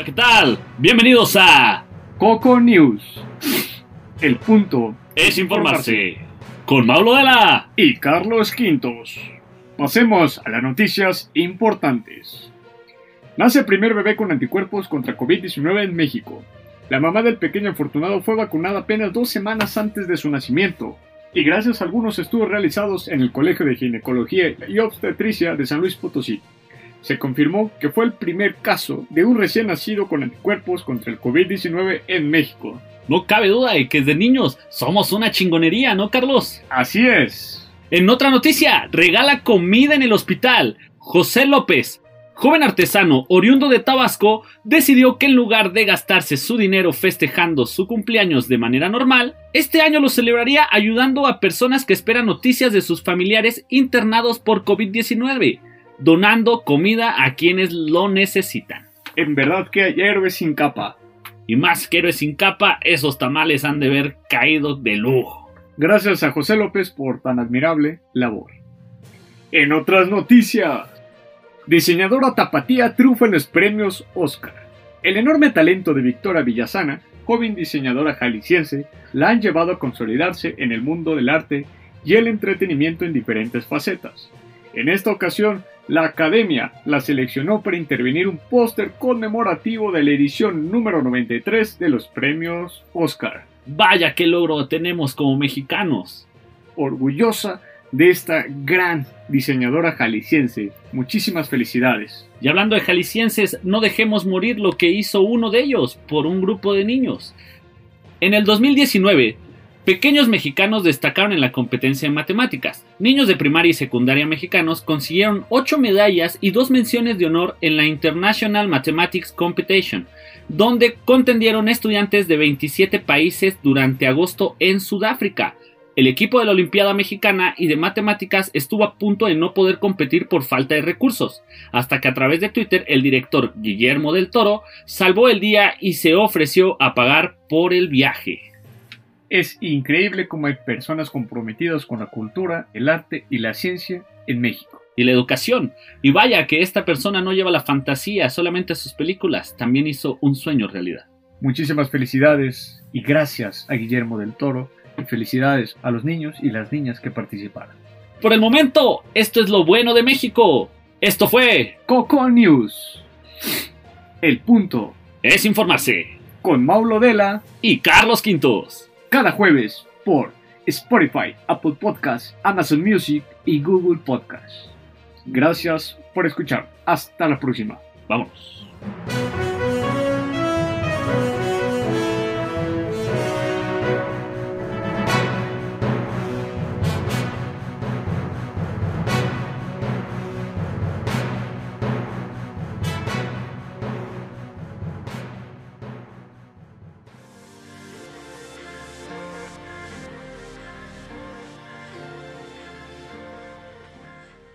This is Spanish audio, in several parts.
Hola, ¿qué tal? Bienvenidos a Coco News. El punto Es Informarse con Maulo de la y Carlos Quintos. Pasemos a las noticias importantes. Nace el primer bebé con anticuerpos contra COVID-19 en México. La mamá del pequeño afortunado fue vacunada apenas dos semanas antes de su nacimiento, y gracias a algunos estudios realizados en el Colegio de Ginecología y Obstetricia de San Luis Potosí, se confirmó que fue el primer caso de un recién nacido con anticuerpos contra el COVID-19 en México. No cabe duda de que desde niños somos una chingonería, ¿no, Carlos? Así es. En otra noticia, regala comida en el hospital. José López, joven artesano oriundo de Tabasco, decidió que en lugar de gastarse su dinero festejando su cumpleaños de manera normal, este año lo celebraría ayudando a personas que esperan noticias de sus familiares internados por COVID-19, donando comida a quienes lo necesitan. En verdad que hay héroes sin capa. Y más que héroes sin capa, esos tamales han de haber caído de lujo. Gracias a José López por tan admirable labor. En otras noticias, diseñadora tapatía triunfa en los premios Oscar. El enorme talento de Victoria Villasana, joven diseñadora jalisciense, la han llevado a consolidarse en el mundo del arte y el entretenimiento en diferentes facetas. En esta ocasión, la Academia la seleccionó para intervenir un póster conmemorativo de la edición número 93 de los premios Oscar. Vaya qué logro tenemos como mexicanos. Orgullosa de esta gran diseñadora jalisciense. Muchísimas felicidades. Y hablando de jaliscienses, no dejemos morir lo que hizo uno de ellos por un grupo de niños. En el 2019, pequeños mexicanos destacaron en la competencia de matemáticas. Niños de primaria y secundaria mexicanos consiguieron 8 medallas y 2 menciones de honor en la International Mathematics Competition, donde contendieron estudiantes de 27 países durante agosto en Sudáfrica. El equipo de la Olimpiada Mexicana y de Matemáticas estuvo a punto de no poder competir por falta de recursos, hasta que a través de Twitter el director Guillermo del Toro salvó el día y se ofreció a pagar por el viaje. Es increíble cómo hay personas comprometidas con la cultura, el arte y la ciencia en México. Y la educación. Y vaya que esta persona no lleva la fantasía solamente a sus películas, también hizo un sueño realidad. Muchísimas felicidades y gracias a Guillermo del Toro y felicidades a los niños y las niñas que participaron. Por el momento, esto es lo bueno de México. Esto fue Coco News. El punto Es Informarse con Maulo Dela y Carlos Quintos. Cada jueves por Spotify, Apple Podcasts, Amazon Music y Google Podcasts. Gracias por escuchar. Hasta la próxima. Vámonos.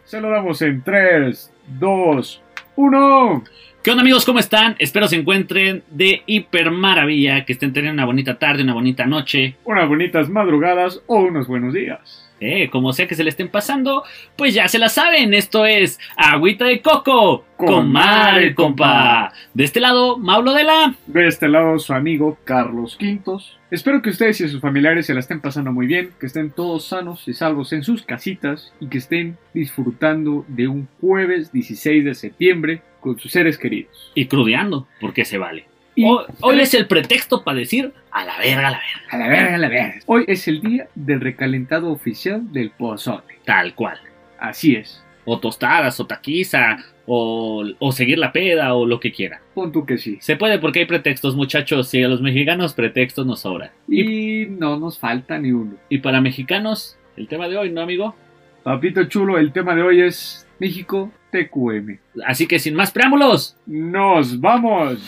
Se lo damos en 3, 2, 1. ¿Qué onda amigos? ¿Cómo están? Espero se encuentren de hiper maravilla, que estén teniendo una bonita tarde, una bonita noche. Unas bonitas madrugadas o unos buenos días. Eh, como sea que se le estén pasando, pues ya se la saben, esto es Agüita de Coco con Mar el compa. De este lado, Maulo de la... De este lado, su amigo Carlos Quintos. Espero que ustedes y sus familiares se la estén pasando muy bien, que estén todos sanos y salvos en sus casitas y que estén disfrutando de un jueves 16 de septiembre con sus seres queridos. Y crudeando, porque se vale. Y- Hoy, hoy es el pretexto para decir a la verga, a la verga. A la verga, a la verga. Hoy es el día del recalentado oficial del pozole. Tal cual. Así es. O tostadas, o taquiza, o, o seguir la peda, o lo que quiera. Pon tú que sí. Se puede porque hay pretextos, muchachos, y a los mexicanos pretextos nos sobran. Y, Y no nos falta ni uno. y para mexicanos, el tema de hoy, ¿no, amigo? Papito chulo, el tema de hoy es México TQM. Así que sin más preámbulos, ¡Nos vamos!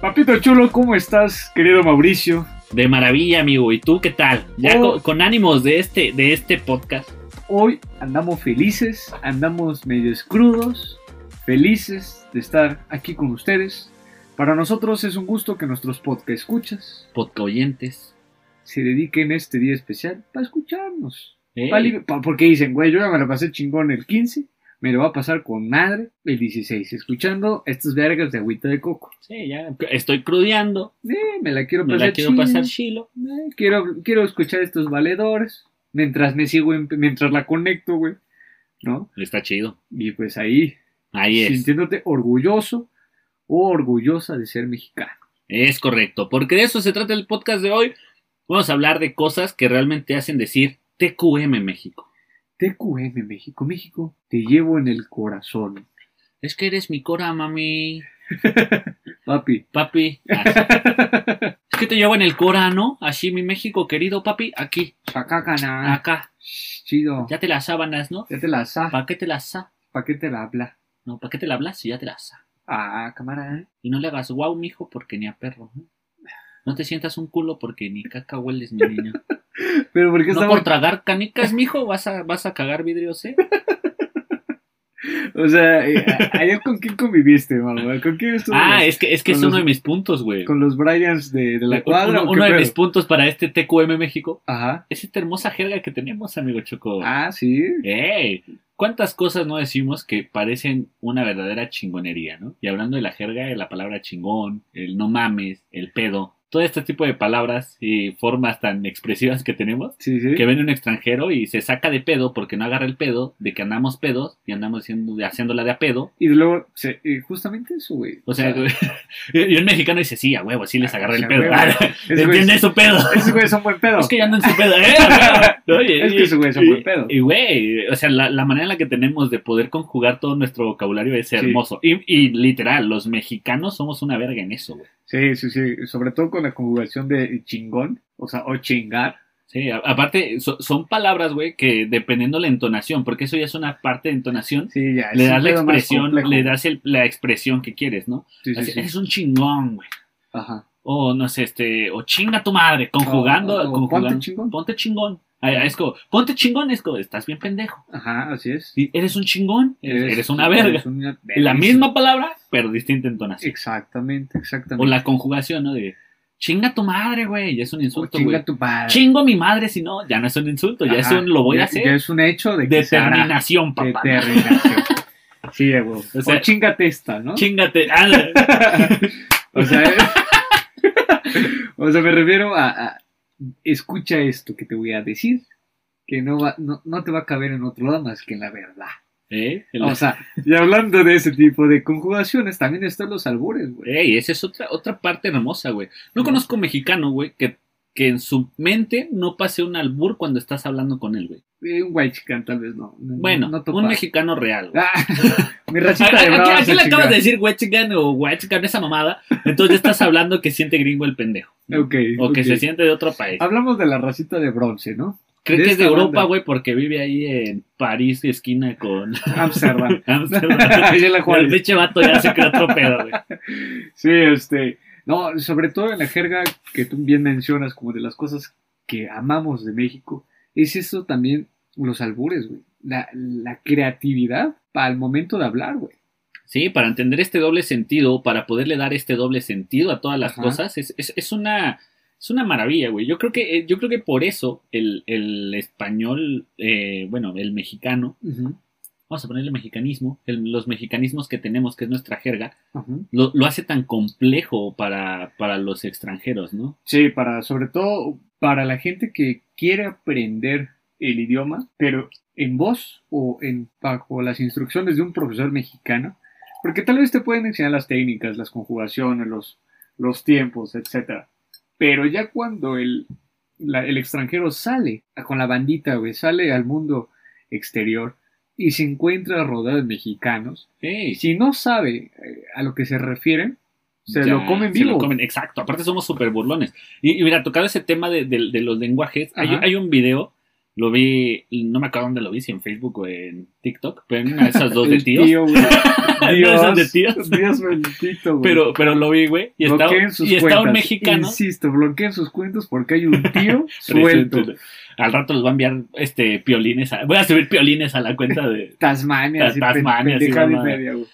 Papito chulo, ¿cómo estás, querido Mauricio? de maravilla, amigo. ¿Y tú qué tal? Ya Oh. con, con ánimos de este, de este podcast. Hoy andamos felices, andamos medio crudos, felices de estar aquí con ustedes. Para nosotros es un gusto que nuestros podcast escuchas Podcast oyentes. se dediquen este día especial para escucharnos. Ey, Pa li- pa- porque dicen, güey, yo ya me lo pasé chingón el 15, me lo va a pasar con madre el 16, escuchando estos vergas de agüita de coco. sí, ya estoy crudeando. Eh, me la quiero Me pasar la quiero chido. pasar chilo. Eh, quiero, quiero escuchar estos valedores mientras me sigo, en- mientras la conecto, güey. ¿No? Está chido. Y pues ahí, Ahí es. sintiéndote orgulloso o orgullosa de ser mexicano. Es correcto. Porque de eso se trata el podcast de hoy. Vamos a hablar de cosas que realmente hacen decir TQM México. TQM, México, México, te llevo en el corazón. Es que eres mi cora, mami. Papi. Papi. así. Es que te llevo en el cora, ¿no? Así, mi México querido, papi. Aquí, Acá, cana. acá. Chido. Ya te las sábanas, ¿no? Ya te la sa. ¿Para qué te las sa? ¿Para qué te la habla? No, ¿para qué te la hablas si ya te las sa? Ah, cámara, ¿eh? Y no le hagas guau, mijo, porque ni a perro. ¿no? No te sientas un culo porque ni caca hueles, mi niño. Pero ¿por qué No estamos...? por tragar canicas, mijo, vas a, vas a cagar vidrios, ¿eh? O sea, eh, ayer con quién conviviste, mamá? ¿Con quién estuviste? Ah, es que, es que es los- uno de mis puntos, güey. ¿Con los Bryans de, de la cuadra? Uno, de pedo? mis puntos para este TQM México Ajá. es esta hermosa jerga que tenemos, amigo Choco. Ah, sí. ¡Ey! ¿Cuántas cosas no decimos que parecen una verdadera chingonería, no? Y hablando de la jerga, de la palabra chingón, el no mames, el pedo, todo este tipo de palabras y formas tan expresivas que tenemos, Sí, sí. que ven un extranjero y se saca de pedo porque no agarra el pedo, de que andamos pedos y andamos haciendo, haciéndola de a pedo. Y luego, se- justamente eso, güey. O sea, y un mexicano dice, sí, a huevo, sí les agarra o el pedo. Entiende es- su pedo. Esos güeyes son buen pedo. Es que ya andan en su pedo, ¿eh? Oye, Es que esos güeyes son buen pedo. Y, güey, o sea, la, la manera en la que tenemos de poder conjugar todo nuestro vocabulario es hermoso. Y, y literal, los mexicanos somos una verga en eso, güey. Sí, sí, sí. Sobre todo con la conjugación de chingón, o sea, o chingar. Sí, aparte, so- son palabras, güey, que dependiendo la entonación, porque eso ya es una parte de entonación, Sí, ya. le es das la expresión, le das el- la expresión que quieres, ¿no? Sí, sí, Así. Eres un chingón, güey. Ajá. O no sé, este, o chinga tu madre, conjugando, o- o conjugando. ponte chingón. Ponte chingón. Es como, ponte chingón, es como, estás bien pendejo. Ajá, así es. Y eres un chingón, eres, eres una verga. eres una La misma palabra, pero distinta entonación. Exactamente, exactamente. O la conjugación, ¿no? De chinga tu madre, güey, ya es un insulto, chinga güey. tu padre. Chingo a mi madre, si no, ya no es un insulto, ya es un lo voy ya- a hacer. Ya es un hecho de que. Determinación, papá. Determinación. Sí, güey. O sea, o chingate esta, ¿no? Chingate. O sea, o sea, me refiero a, a- escucha esto que te voy a decir, que no va, no, no te va a caber en otro lado más que en la verdad. ¿eh? El- O sea, y hablando de ese tipo de conjugaciones, también están los albures, güey. Ey, esa es otra, otra parte hermosa, güey. No conozco un mexicano, güey, que, que en su mente no pase un albur cuando estás hablando con él, güey. Eh, Un white chican tal vez no. no- Bueno, no un mexicano real. Ah, mi racita ¿A, de a- a- bravas a quién le acabas de decir huechican o huechican esa mamada? Entonces ya estás hablando que siente gringo el pendejo. ¿no? Ok, O que se siente de otro país. Hablamos de la racita de bronce, ¿no? Cree de que es de Europa, güey, porque vive ahí en París, esquina con Amsterdam. Amsterdam. El pinche vato ya se creó otro pedo, güey. Sí, este. No, sobre todo en la jerga que tú bien mencionas, como de las cosas que amamos de México, es eso también, los albures, güey. La, la creatividad para el momento de hablar, güey. Sí, para entender este doble sentido, para poderle dar este doble sentido a todas las Ajá. cosas, es, es, es una es una maravilla, güey. Yo creo que eh, yo creo que por eso el, el español, eh, bueno, el mexicano, vamos a ponerle mexicanismo, el- los mexicanismos que tenemos, que es nuestra jerga, lo, lo hace tan complejo para, para los extranjeros, ¿no? Sí, para, sobre todo para la gente que quiere aprender el idioma, pero en voz o en bajo las instrucciones de un profesor mexicano, porque tal vez te pueden enseñar las técnicas, las conjugaciones, los, los tiempos, etcétera. Pero ya cuando el, la- el extranjero sale con la bandita, güey, sale al mundo exterior y se encuentra rodeado de mexicanos, si no sabe eh, a lo que se refieren, se Ya, lo comen se vivo. lo comen, exacto. Aparte somos súper burlones. Y, y mira, tocado ese tema de, de- de los lenguajes, hay un video, lo vi, no me acuerdo dónde lo vi, si en Facebook o en TikTok, pero en una de esas dos de tíos. tío, de esas de tíos. Dios bendito, güey. Pero, pero lo vi, güey, y está, sus y está un cuentas. mexicano. Insisto, bloqueen sus cuentos porque hay un tío suelto. Al rato les va a enviar este piolines. a- voy a subir piolines a la cuenta de. Tasmania, Tasmania, güey.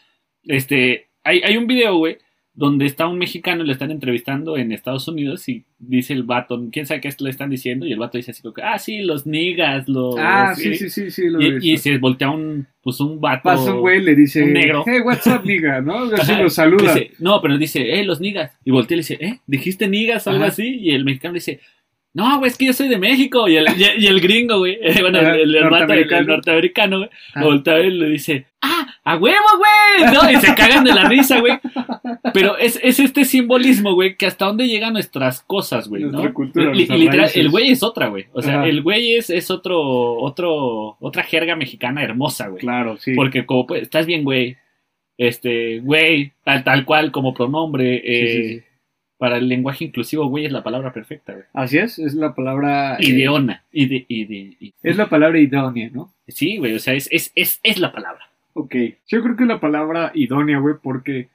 Este. Hay, hay un video, güey, donde está un mexicano y le están entrevistando en Estados Unidos y dice el vato, quién sabe qué le están diciendo, y el vato dice así como que, ah, sí, los niggas, los... Ah, sí, sí, sí, sí. Lo Y, se voltea un, pues un vato... Pasa un güey le dice, un negro. hey, what's up, nigga, ¿no? Así Ajá, lo saluda. dice- no, pero dice, eh, los niggas. Y voltea y le dice, eh, ¿dijiste niggas o algo así? Y el mexicano le dice, no, güey, es que yo soy de México. Y el, y, y el gringo, güey, eh, bueno, el, el, el- norteamericano. norteamericano, güey, Ah. voltea y le dice, ah, a huevo, güey. ¿no? Y se cagan de la risa, güey. Pero es, es este simbolismo, güey, que hasta dónde llegan nuestras cosas, güey, ¿no? Nuestra cultura, Li- y nuestras literal, el güey es otra, güey. O sea, Ajá. el güey es, es otro, otro, otra jerga mexicana hermosa, güey. Claro, sí. Porque como pues, estás bien, güey. Este, güey, tal, tal cual como pronombre. Sí, eh, sí, sí. Para el lenguaje inclusivo, güey, es la palabra perfecta, güey. Así es, es la palabra... eh, Ideona. Ide, ide- ide- es la palabra idónea, ¿no? Sí, güey, o sea, es, es, es, es la palabra. Ok. Yo creo que es la palabra idónea, güey, porque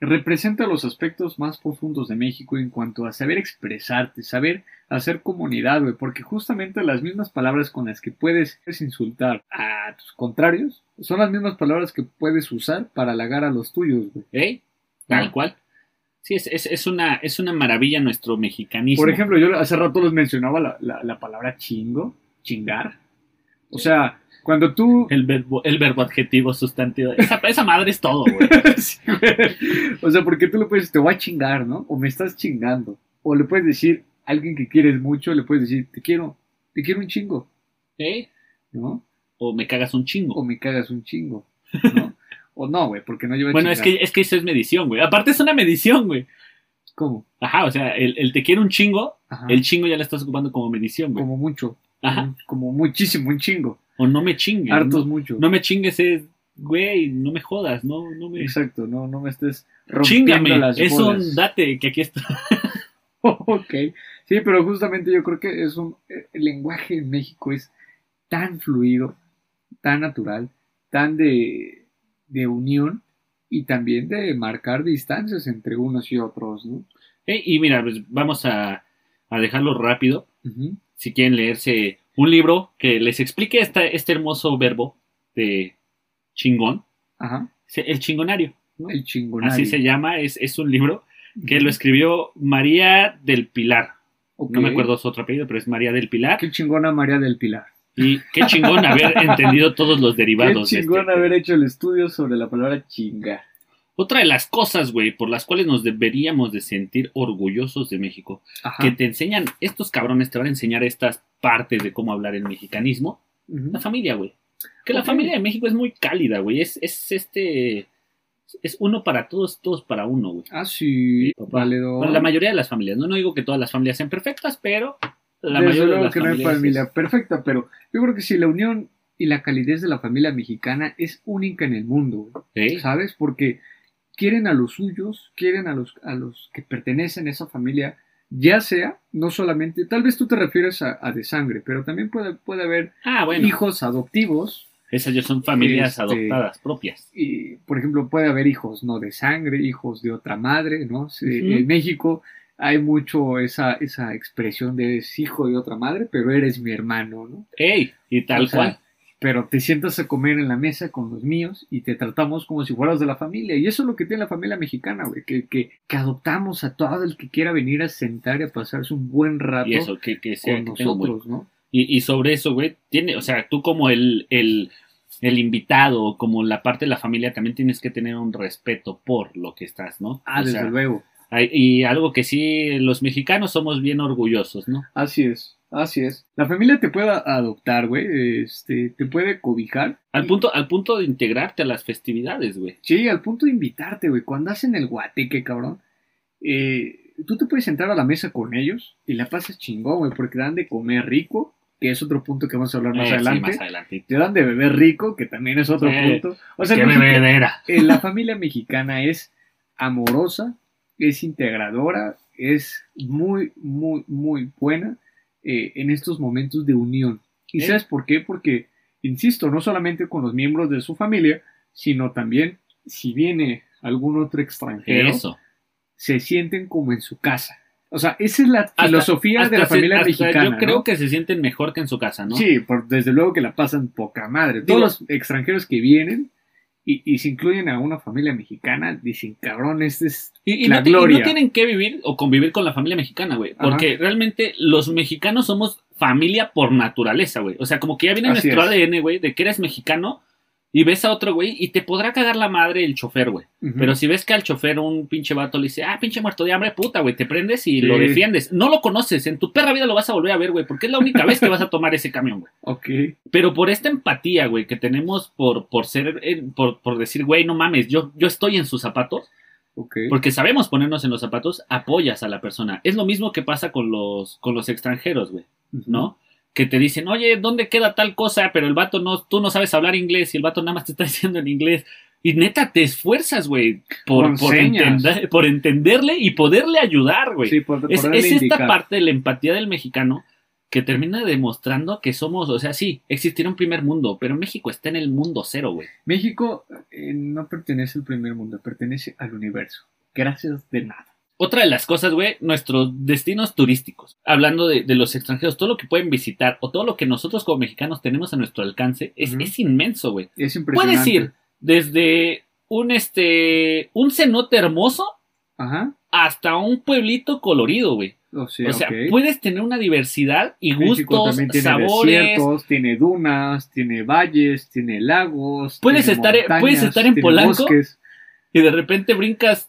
representa los aspectos más profundos de México en cuanto a saber expresarte, saber hacer comunidad, güey, porque justamente las mismas palabras con las que puedes insultar a tus contrarios son las mismas palabras que puedes usar para halagar a los tuyos, güey. ¿Eh? Tal cual. Sí, es, es, es, una, es una maravilla nuestro mexicanismo. Por ejemplo, yo hace rato les mencionaba la, la- la palabra chingo, chingar. O sea, cuando tú... el verbo, el verbo adjetivo sustantivo. Esa, esa madre es todo, güey. Sí, o sea, porque tú le puedes decir, te voy a chingar, ¿no? O me estás chingando. O le puedes decir a alguien que quieres mucho, le puedes decir, te quiero, te quiero un chingo, ¿Eh? ¿no? O me cagas un chingo. O me cagas un chingo, ¿no? o no, güey, porque no lleva Bueno, es que, es que eso es medición, güey. Aparte es una medición, güey. ¿Cómo? Ajá, o sea, el, el te quiero un chingo, Ajá. el chingo ya lo estás ocupando como medición, güey. Como mucho. Ajá. Como, como muchísimo, un chingo. O no me chingues. Hartos no, mucho. no me chingues es, güey, no me jodas, no, no me... Exacto, no, no me estés rompiendo Chingame, las es bolas. un date que aquí está. ok. Sí, pero justamente yo creo que es un. El lenguaje en México es tan fluido, tan natural, tan de, de unión y también de marcar distancias entre unos y otros, ¿no? Eh, y mira, pues vamos a, a dejarlo rápido. Si quieren leerse un libro que les explique esta, este hermoso verbo de chingón, Ajá. el chingonario. ¿no? El chingonario. Así se llama, es, es un libro que lo escribió María del Pilar. No me acuerdo su otro apellido, pero es María del Pilar. Qué chingona María del Pilar. Y qué chingón haber entendido todos los Qué derivados. de chingón este- haber hecho el estudio sobre la palabra chingar. Otra de las cosas, güey, por las cuales nos deberíamos de sentir orgullosos de México, Ajá. que te enseñan, estos cabrones te van a enseñar estas partes de cómo hablar el mexicanismo, la familia, güey. Que la familia de México es muy cálida, güey. Es, es este. Es uno para todos, todos para uno, güey. Ah, sí. Sí, papá. Valedor. Bueno, la mayoría de las familias, ¿no? No digo que todas las familias sean perfectas, pero la Desde mayoría de las que no hay familia es- perfecta, pero yo creo que si la unión y la calidez de la familia mexicana es única en el mundo. ¿sabes? Porque quieren a los suyos, quieren a los, a los que pertenecen a esa familia, ya sea, no solamente, tal vez tú te refieres a, a de sangre, pero también puede, puede haber Ah, bueno. hijos adoptivos, Esas ya son familias Este- adoptadas propias. y por ejemplo puede haber hijos no de sangre, hijos de otra madre, ¿no? En México hay mucho esa, esa expresión de eres hijo de otra madre, pero eres mi hermano, ¿no? ¡Ey! Y tal O sea, cual. Pero te sientas a comer en la mesa con los míos y te tratamos como si fueras de la familia. Y eso es lo que tiene la familia mexicana, güey. Que, que, que adoptamos a todo el que quiera venir a sentar y a pasarse un buen rato Y eso, que, que sea. con nosotros, ¿no? Y, y sobre eso, güey, tiene, o sea, tú como el, el, el invitado, como la parte de la familia, también tienes que tener un respeto por lo que estás, ¿no? Ah, O desde sea, luego. Y algo que sí, los mexicanos somos bien orgullosos, ¿no? Así es. Así es. La familia te puede adoptar, güey. Este, te puede cobijar. Al punto, al punto de integrarte a las festividades, güey. Sí, al punto de invitarte, güey. Cuando hacen el guateque, cabrón. eh, tú te puedes sentar a la mesa con ellos y la pasas chingón, güey. Porque te dan de comer rico, que es otro punto que vamos a hablar más Eh, sí, adelante. más adelante. Te dan de beber rico, que también es otro Eh, punto. O sea, eh, la familia mexicana es amorosa, es integradora, es muy, muy, muy buena eh, en estos momentos de unión. ¿Y Eh. sabes por qué? Porque, insisto, no solamente con los miembros de su familia, sino también si viene algún otro extranjero, Eso. se sienten como en su casa. O sea, esa es la Hasta- filosofía de la familia se- mexicana. Yo creo ¿no? que se sienten mejor que en su casa, ¿no? Sí, por- desde luego que la pasan poca madre. Digo- Todos los extranjeros que vienen y, y si incluyen a una familia mexicana, dicen, cabrón, este es Y, y la no, te- y no gloria. tienen que vivir o convivir con la familia mexicana, güey. Porque realmente los mexicanos somos familia por naturaleza, güey. O sea, como que ya viene Así nuestro es. ADN, güey, de que eres mexicano y ves a otro güey y te podrá cagar la madre el chofer, güey. Pero si ves que al chofer un pinche vato le dice, ah, pinche muerto de hambre, puta, güey, te prendes y Sí. lo defiendes. No lo conoces, en tu perra vida lo vas a volver a ver, güey, porque es la única vez que vas a tomar ese camión, güey. Ok. Pero por esta empatía, güey, que tenemos por, por ser, eh, por, por decir, güey, no mames, yo, yo estoy en sus zapatos, porque sabemos ponernos en los zapatos, apoyas a la persona. Es lo mismo que pasa con los, con los extranjeros, güey, ¿no? Que te dicen, oye, ¿dónde queda tal cosa? Pero el vato no, tú no sabes hablar inglés y el vato nada más te está diciendo en inglés. Y neta, te esfuerzas, güey, por, entender- por entenderle y poderle ayudar, güey. Sí, por, es es esta parte de la empatía del mexicano que termina demostrando que somos, o sea, sí, existirá un primer mundo, pero México está en el mundo cero, güey. México eh, no pertenece al primer mundo, pertenece al universo. Gracias de nada. Otra de las cosas, güey, nuestros destinos turísticos. Hablando de, de los extranjeros, todo lo que pueden visitar o todo lo que nosotros como mexicanos tenemos a nuestro alcance es, es inmenso, güey. Es impresionante. Puedes ir desde un este un cenote hermoso Ajá. hasta un pueblito colorido, güey. O sea, o sea, puedes tener una diversidad y México gustos, tiene sabores. desiertos, tiene dunas, tiene valles, tiene lagos. Puedes tiene estar en- montañas, puedes estar en Polanco. bosques. y de repente brincas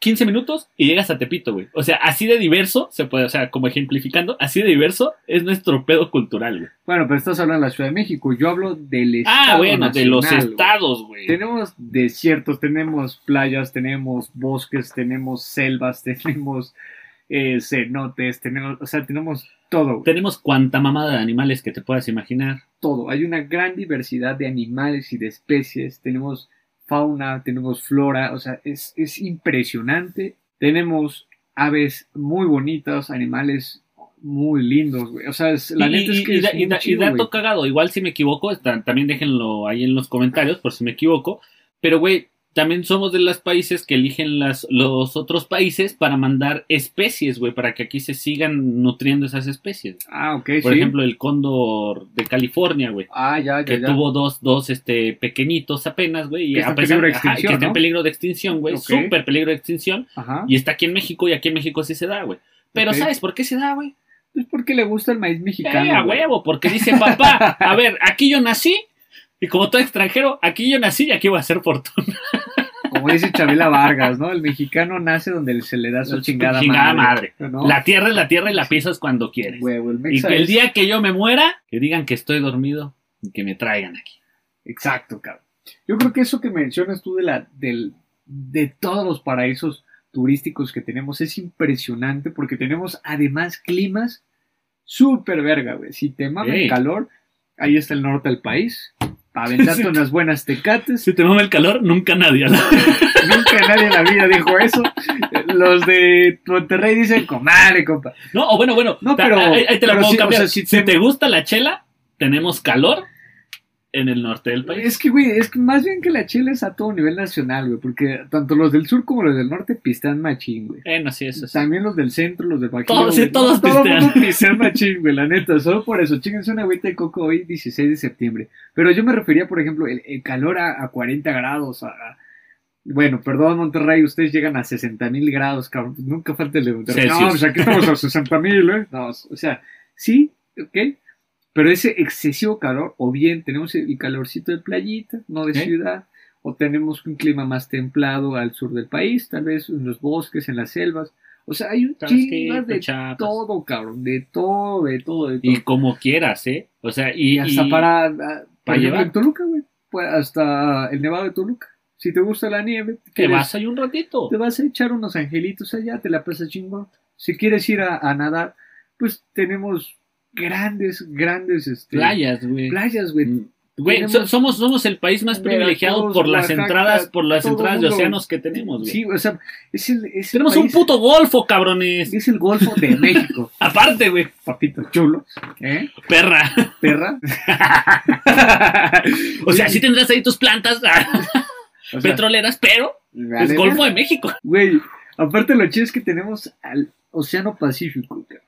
15 minutos y llegas a Tepito, güey. O sea, así de diverso se puede, o sea, como ejemplificando, así de diverso es nuestro pedo cultural, güey. Bueno, pero estás hablando de la Ciudad de México. Yo hablo del estado. Ah, bueno, de los estados, güey. Tenemos desiertos, tenemos playas, tenemos bosques, tenemos selvas, tenemos eh, cenotes, tenemos, o sea, tenemos todo, güey, Tenemos cuanta mamada de animales que te puedas imaginar. todo. Hay una gran diversidad de animales y de especies. Tenemos fauna, tenemos flora, o sea, es, es impresionante. Tenemos aves muy bonitas, animales muy lindos, güey. O sea, es- la y, neta es que y es y dato güey. cagado, igual si me equivoco, está- también déjenlo ahí en los comentarios por si me equivoco. Pero, güey, también somos de los países que eligen las, los otros países para mandar especies, güey, para que aquí se sigan nutriendo esas especies. Ah, ok, Por sí. ejemplo, el cóndor de California, güey. ah, ya, ya, que ya. tuvo dos, dos este, pequeñitos apenas, güey. Y Que está a en pesar peligro de ajá, extinción, que está en peligro de extinción, güey. Ok. Súper peligro de extinción. Ajá. Y está aquí en México y aquí en México sí se da, güey. Pero. ¿sabes por qué se da, güey? Es porque le gusta el maíz mexicano. Eh, a güey. huevo, porque dice papá, a ver, aquí yo nací. Y como todo extranjero, aquí yo nací y aquí voy a hacer fortuna. Como dice Chabela Vargas, ¿no? El mexicano nace donde se le da su chingada, chingada madre. ¿no? La tierra es la tierra y la pisas cuando quieres. Huevo, el Y que el día que yo me muera, que digan que estoy dormido y que me traigan aquí. Exacto, cabrón. Yo creo que eso que mencionas tú de la, del, de todos los paraísos turísticos que tenemos es impresionante porque tenemos además climas súper verga, güey. Si te mama el calor, ahí está el norte del país. Para aventarte unas buenas tecates. Si te mama el calor, nunca nadie. Nunca nadie en la vida dijo eso. Los de Monterrey dicen, comadre, compa. No, o bueno, bueno. No, pero- ahí, ahí te la pero puedo sí, o cambiar. sea, si si, te- te... gusta la chela, tenemos calor en el norte del país. Es que, güey, es que más bien que la chela es a todo nivel nacional, güey, porque tanto los del sur como los del norte pistean machín, güey. Bueno, sí, eso sí. También los del centro, los de Bajío. Todos- sí, todos Todo pistean. machín, güey, la neta. Solo por eso, chinguense una agüita de coco hoy, 16 de septiembre. Pero yo me refería, por ejemplo, el, el calor a, a 40 grados, a, a- Bueno, perdón, Monterrey, ustedes llegan a 60 mil grados, cabrón. Nunca falta el de Monterrey. Celsius. No, pues aquí estamos a 60 mil, ¿eh? No, o sea, sí, ok. Pero ese excesivo calor, o bien tenemos el calorcito de playita, no de ciudad, o tenemos un clima más templado al sur del país, tal vez en los bosques, en las selvas. O sea, hay un chingo de todo, cabrón, de todo, de todo, de todo. Y como quieras, ¿eh? O sea, y, Y hasta y- para, ah, para llevar. en Toluca, güey, pues, hasta el Nevado de Toluca. Si te gusta la nieve, te vas ahí un ratito. te vas a echar unos angelitos allá, te la pasas chingón. Si quieres ir a, a nadar, pues tenemos grandes, grandes este, Playas, güey. playas, güey. Mm, Güey, so- somos, somos el país más privilegiado por las Oaxaca, entradas, por las entradas de océanos que tenemos, güey. Sí, o sea, es el, es el Tenemos un puto golfo, cabrones. Es el Golfo de México, Aparte, güey. papito chulo. ¿Eh? Perra. Perra. O sea, sí tendrás ahí tus plantas O sea, petroleras, pero es Golfo de México. Güey, aparte lo chido es que tenemos al Océano Pacífico, cabrón.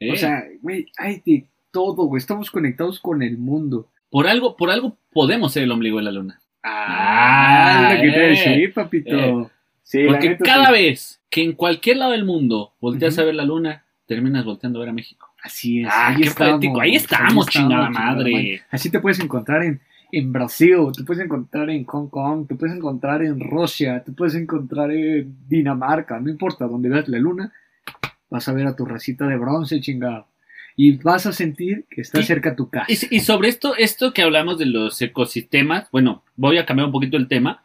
Eh, O sea, güey, hay de todo, güey. Estamos conectados con el mundo. por algo, por algo podemos ser el ombligo de la luna. Ah, Ah, lo que te eh, decía, papito. eh. Sí, Porque neta, cada sí. vez que en cualquier lado del mundo volteas a ver la luna, terminas volteando a ver a México. Así es. Ah, ahí qué estamos, poético. Ahí estamos, chingada madre. madre. Así te puedes encontrar en, en Brasil, te puedes encontrar en Hong Kong, te puedes encontrar en Rusia, te puedes encontrar en Dinamarca, no importa donde veas la luna, vas a ver a tu racita de bronce, chingado. Y vas a sentir que está Y- cerca a tu casa. Y, y sobre esto, esto que hablamos de los ecosistemas, bueno, voy a cambiar un poquito el tema.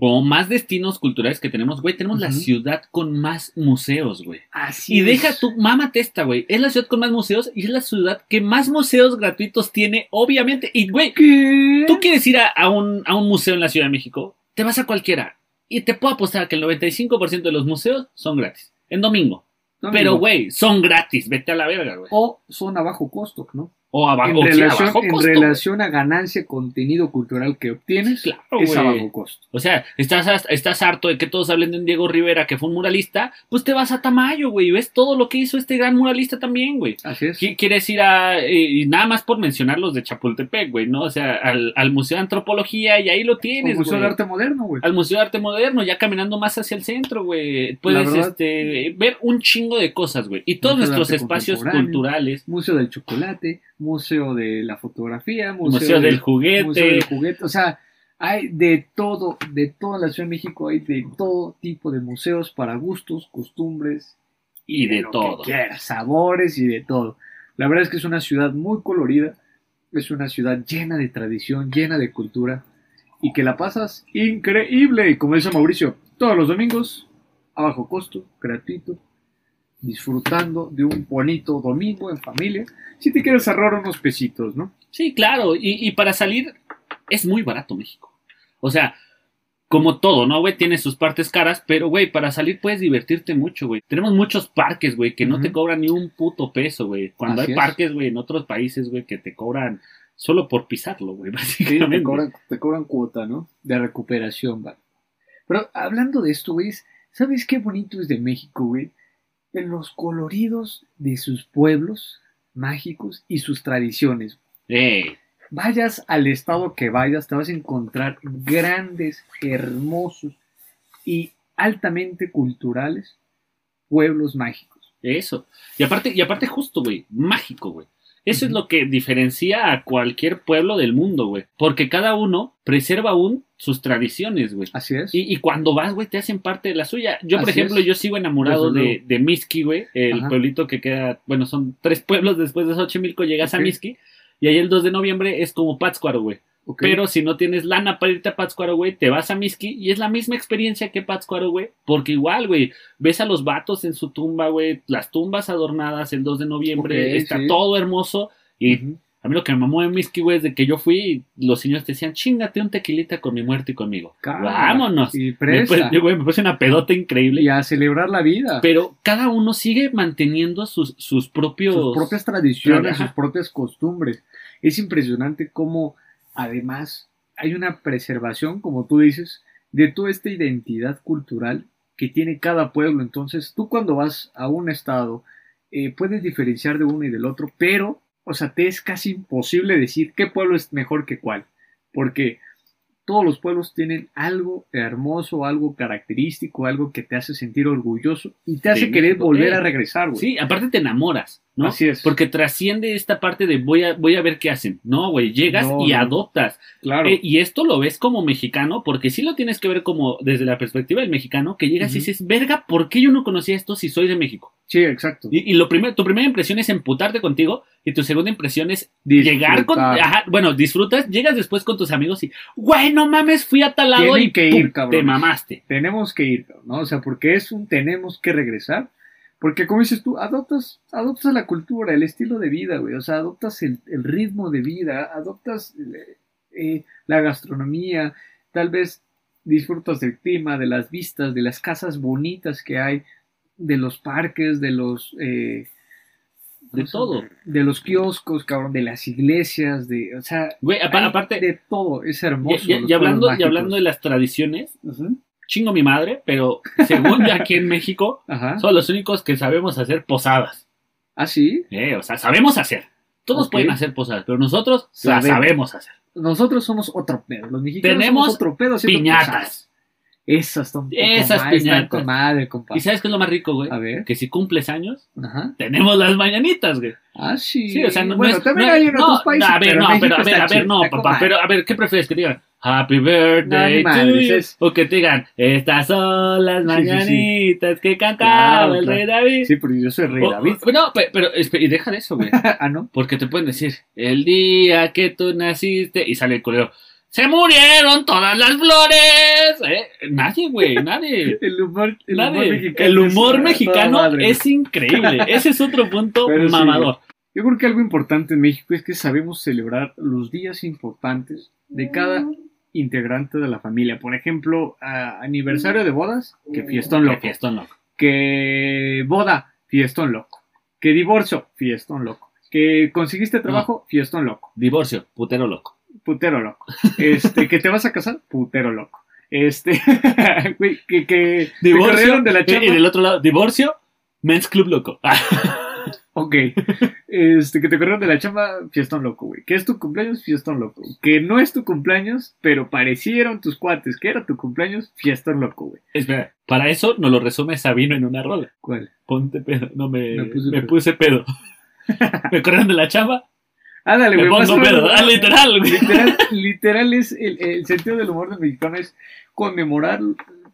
Como más destinos culturales que tenemos, güey, tenemos la ciudad con más museos, güey. Así Y es. deja tu, mámate esta, güey. Es la ciudad con más museos y es la ciudad que más museos gratuitos tiene, obviamente. Y, güey, ¿Qué? tú quieres ir a, a un, a un museo en la Ciudad de México, te vas a cualquiera. Y te puedo apostar que el 95% de los museos son gratis. En domingo. Pero, güey, son gratis. Vete a la verga, güey. O son a bajo costo, ¿no? O abajo, en sí, a relación, bajo en costo, relación a ganancia, contenido cultural que obtienes, Claro, es a güey. bajo costo. O sea, estás, estás harto de que todos hablen de un Diego Rivera que fue un muralista, pues te vas a Tamayo, güey, y ves todo lo que hizo este gran muralista también, güey. Así es. Qui- Quieres ir a, eh, y nada más por mencionar los de Chapultepec, güey, ¿no? O sea, al, al Museo de Antropología y ahí lo tienes, Museo güey. de Arte Moderno, güey. Al Museo de Arte Moderno, ya caminando más hacia el centro, güey. Puedes verdad. este, ver un chingo de cosas, güey. Y todos Museo nuestros espacios culturales, Museo del Chocolate, Museo de la Fotografía, Museo, Museo del Museo Juguete, del Juguete. O sea, hay de todo, de toda la Ciudad de México, hay de todo tipo de museos para gustos, costumbres y de lo todo. que quieras, sabores y de todo. La verdad es que es una ciudad muy colorida, es una ciudad llena de tradición, llena de cultura y que la pasas increíble. Y como dice Mauricio, todos los domingos, a bajo costo, gratuito, disfrutando de un bonito domingo en familia. Si te quieres ahorrar unos pesitos, ¿no? Sí, claro. Y, y para salir es muy barato México. O sea, como todo, ¿no, güey? Tiene sus partes caras, pero, güey, para salir puedes divertirte mucho, güey. Tenemos muchos parques, güey, que no te cobran ni un puto peso, güey. Cuando Así hay es. parques, güey, en otros países, güey, que te cobran solo por pisarlo, güey, Sí, básicamente. te cobran, te cobran cuota, ¿no? De recuperación, va. Pero hablando de esto, güey, ¿sabes qué bonito es de México, güey? En los coloridos de sus pueblos mágicos y sus tradiciones. Eh, Vayas al estado que vayas, te vas a encontrar grandes, hermosos y altamente culturales pueblos mágicos. Eso. Y aparte, y aparte justo, güey, mágico, güey. Eso es lo que diferencia a cualquier pueblo del mundo, güey. Porque cada uno preserva aún sus tradiciones, güey. Así es. Y, y cuando vas, güey, te hacen parte de la suya. Yo, por ejemplo, es. yo sigo enamorado de, de Miski, güey. El Ajá. pueblito que queda, bueno, son tres pueblos después de Xochimilco, llegas a. Miski. Y ahí el 2 de noviembre es como Pátzcuaro, güey. Pero si no tienes lana para irte a Pátzcuaro, güey, te vas a Miski y es la misma experiencia que Pátzcuaro, güey. Porque igual, güey, ves a los vatos en su tumba, güey, las tumbas adornadas el 2 de noviembre, está sí. todo hermoso. Y a mí lo que me mamó de Miski, güey, es de que yo fui y los señores te decían, chingate un tequilita con mi muerto y conmigo. Vámonos. Y Me presta. puse- güey, me puse una pedota increíble. Y a celebrar la vida. Pero cada uno sigue manteniendo sus, sus propios. sus propias tradiciones, Ajá. sus propias costumbres. Es impresionante cómo además hay una preservación, como tú dices, de toda esta identidad cultural que tiene cada pueblo. Entonces, tú cuando vas a un estado, eh, puedes diferenciar de uno y del otro, pero, o sea, te es casi imposible decir qué pueblo es mejor que cuál, porque todos los pueblos tienen algo hermoso, algo característico, algo que te hace sentir orgulloso y te hace querer volver a regresar, güey. Sí, aparte te enamoras, ¿no? Así es. Porque trasciende esta parte de voy a, voy a ver qué hacen. No, güey, llegas No, y no. adoptas. Claro. Eh, y esto lo ves como mexicano, porque sí lo tienes que ver como desde la perspectiva del mexicano, que llegas y dices, verga, ¿por qué yo no conocía esto si soy de México? Sí, exacto. Y, y lo primero, tu primera impresión es emputarte contigo y tu segunda impresión es Disfrutar. llegar con... Ajá, bueno, disfrutas, llegas después con tus amigos y, güey, no mames, fui a tal lado Tienen y que pum, ir, cabrones. te mamaste. Tenemos que ir, ¿no? O sea, porque es un tenemos que regresar. Porque como dices tú, adoptas, adoptas la cultura, el estilo de vida, güey. O sea, adoptas el, el ritmo de vida, adoptas eh, eh, la gastronomía, tal vez disfrutas del clima, de las vistas, de las casas bonitas que hay, de los parques, de los... eh, De ¿cómo se todo. De los kioscos, cabrón, de las iglesias, de... O sea, Güey, aparte, de todo, es hermoso. y- hablando, y hablando de las tradiciones. Chingo mi madre, pero según yo aquí en México, Ajá. son los únicos que sabemos hacer posadas. ¿Ah, sí? Eh, o sea, sabemos hacer. Todos pueden hacer posadas, pero nosotros las Sabemos. hacer. nosotros somos otro pedo. Los mexicanos Tenemos somos otro pedo piñatas. posadas. Esas son Esas piñatas. con madre, compa. ¿Y sabes qué es lo más rico, güey? A ver. Que si cumples años, Ajá. tenemos las mañanitas, güey. Ah, sí. Sí, o sea, no, bueno, no es- también no- hay en otros países. no, a ver, pero no, pero a ver, a ver, no, papá, pero a ver, ¿qué prefieres? Que digan Happy birthday No, to you? es- O que te digan, estas son las Sí, sí, sí. mañanitas que cantaba Claro, el claro. rey David. Sí, porque yo soy rey O- David. o- no, pe- pero, y deja de eso, güey. ah, ¿no? Porque te pueden decir, el día que tú naciste, y sale el culero, se murieron todas las flores. ¿eh? Nadie, güey, nadie. El humor, el humor Nadie. mexicano. el es humor toda mexicano es increíble. Ese es otro punto Pero mamador. Yo creo que algo importante en México es que sabemos celebrar los días importantes de cada integrante de la familia. Por ejemplo, aniversario de bodas, que fiestón Qué loco. fiestón loco. Que boda, fiestón loco. Que divorcio, fiestón loco. Que conseguiste trabajo, fiestón loco. Divorcio, putero loco. Putero loco. Este, que te vas a casar, putero loco. Este, que, que te Divorcio. corrieron de la. Y del otro lado, divorcio, men's club loco. Ah, Ok. Este, que te corrieron de la chamba, fiestón loco, güey. Que es tu cumpleaños, fiestón loco. Que no es tu cumpleaños, pero parecieron tus cuates que era tu cumpleaños, fiestón loco, güey. espera, para eso nos lo resume Sabino en una rola. ¿Cuál? Ponte pedo. No me, Me puse me pedo. puse pedo. me corrieron de la chamba, Ándale, me güey. pongo pedo. Ah, literal, güey. Literal, literal es el, el sentido del humor del mexicano es conmemorar,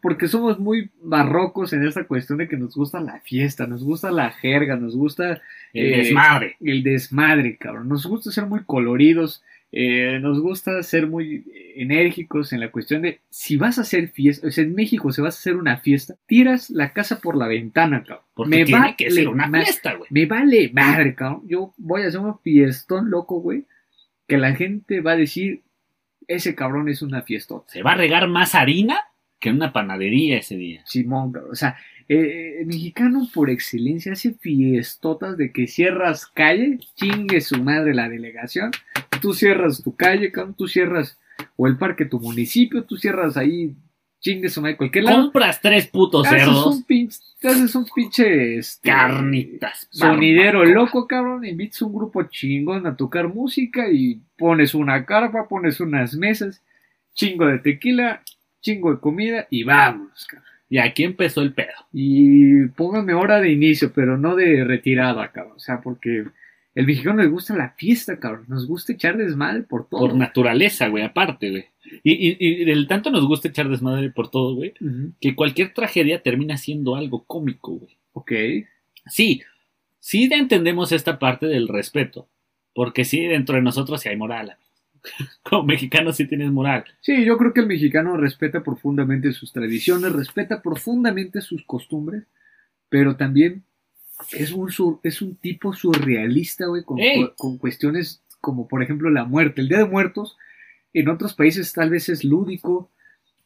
porque somos muy barrocos en esta cuestión de que nos gusta la fiesta, nos gusta la jerga, nos gusta El Eh, desmadre. el desmadre, cabrón. Nos gusta ser muy coloridos, eh, nos gusta ser muy enérgicos en la cuestión de si vas a hacer fiesta, o sea, en México si vas a hacer una fiesta, tiras la casa por la ventana, cabrón. Porque me tiene vale que ser una fiesta, güey. Me vale madre, cabrón. Yo voy a hacer un fiestón loco, güey, que la gente va a decir, ese cabrón es una fiestota. Se va a regar más harina que en una panadería ese día. Simón. O sea, eh, el mexicano por excelencia hace fiestotas de que cierras calle, chingue su madre la delegación, tú cierras tu calle, tú cierras o el parque tu municipio, tú cierras ahí, chingue su madre cualquier lado. Compras tres putos Haces cerdos, un pinche, haces un pinche este, carnitas, sonidero loco, cabrón, invitas un grupo chingón a tocar música y pones una carpa, pones unas mesas, chingo de tequila, chingo de comida y vámonos, cabrón. Y aquí empezó el pedo. Y pónganme hora de inicio, pero no de retirada, cabrón. O sea, porque el mexicano le gusta la fiesta, cabrón. Nos gusta echar desmadre por todo. Por naturaleza, güey, aparte, güey. Y, y, y del tanto nos gusta echar desmadre por todo, güey, que cualquier tragedia termina siendo algo cómico, güey. Ok. Sí, sí entendemos esta parte del respeto, porque sí, dentro de nosotros sí hay moral. Como mexicanos sí tienes moral. Sí, yo creo que el mexicano respeta profundamente sus tradiciones, respeta profundamente sus costumbres, pero también es un, sur- es un tipo surrealista, güey, con, con cuestiones como, por ejemplo, la muerte. El Día de Muertos, en otros países tal vez es lúdico,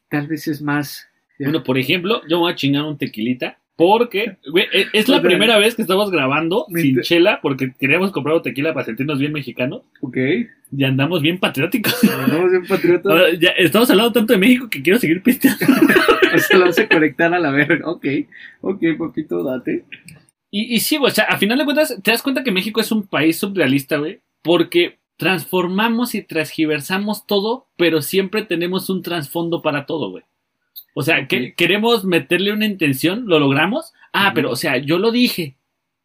tal vez es más... Bueno, por ejemplo, yo me voy a chingar un tequilita. Porque, güey, e- es la O sea, primera vez que estamos grabando sin chela porque queríamos comprar un tequila para sentirnos bien mexicanos Ok, y andamos bien patrióticos. andamos bien patriotas. Ahora, ya estamos hablando tanto de México que quiero seguir pisteando. O sea, lo a conectar a la verga. Ok, ok, papito, date. Y, y sí, güey, o sea, a final de cuentas, te das cuenta que México es un país surrealista, güey, porque transformamos y transgiversamos todo, pero siempre tenemos un trasfondo para todo, güey. O sea, que queremos meterle una intención, lo logramos. Ah, pero, o sea, yo lo dije,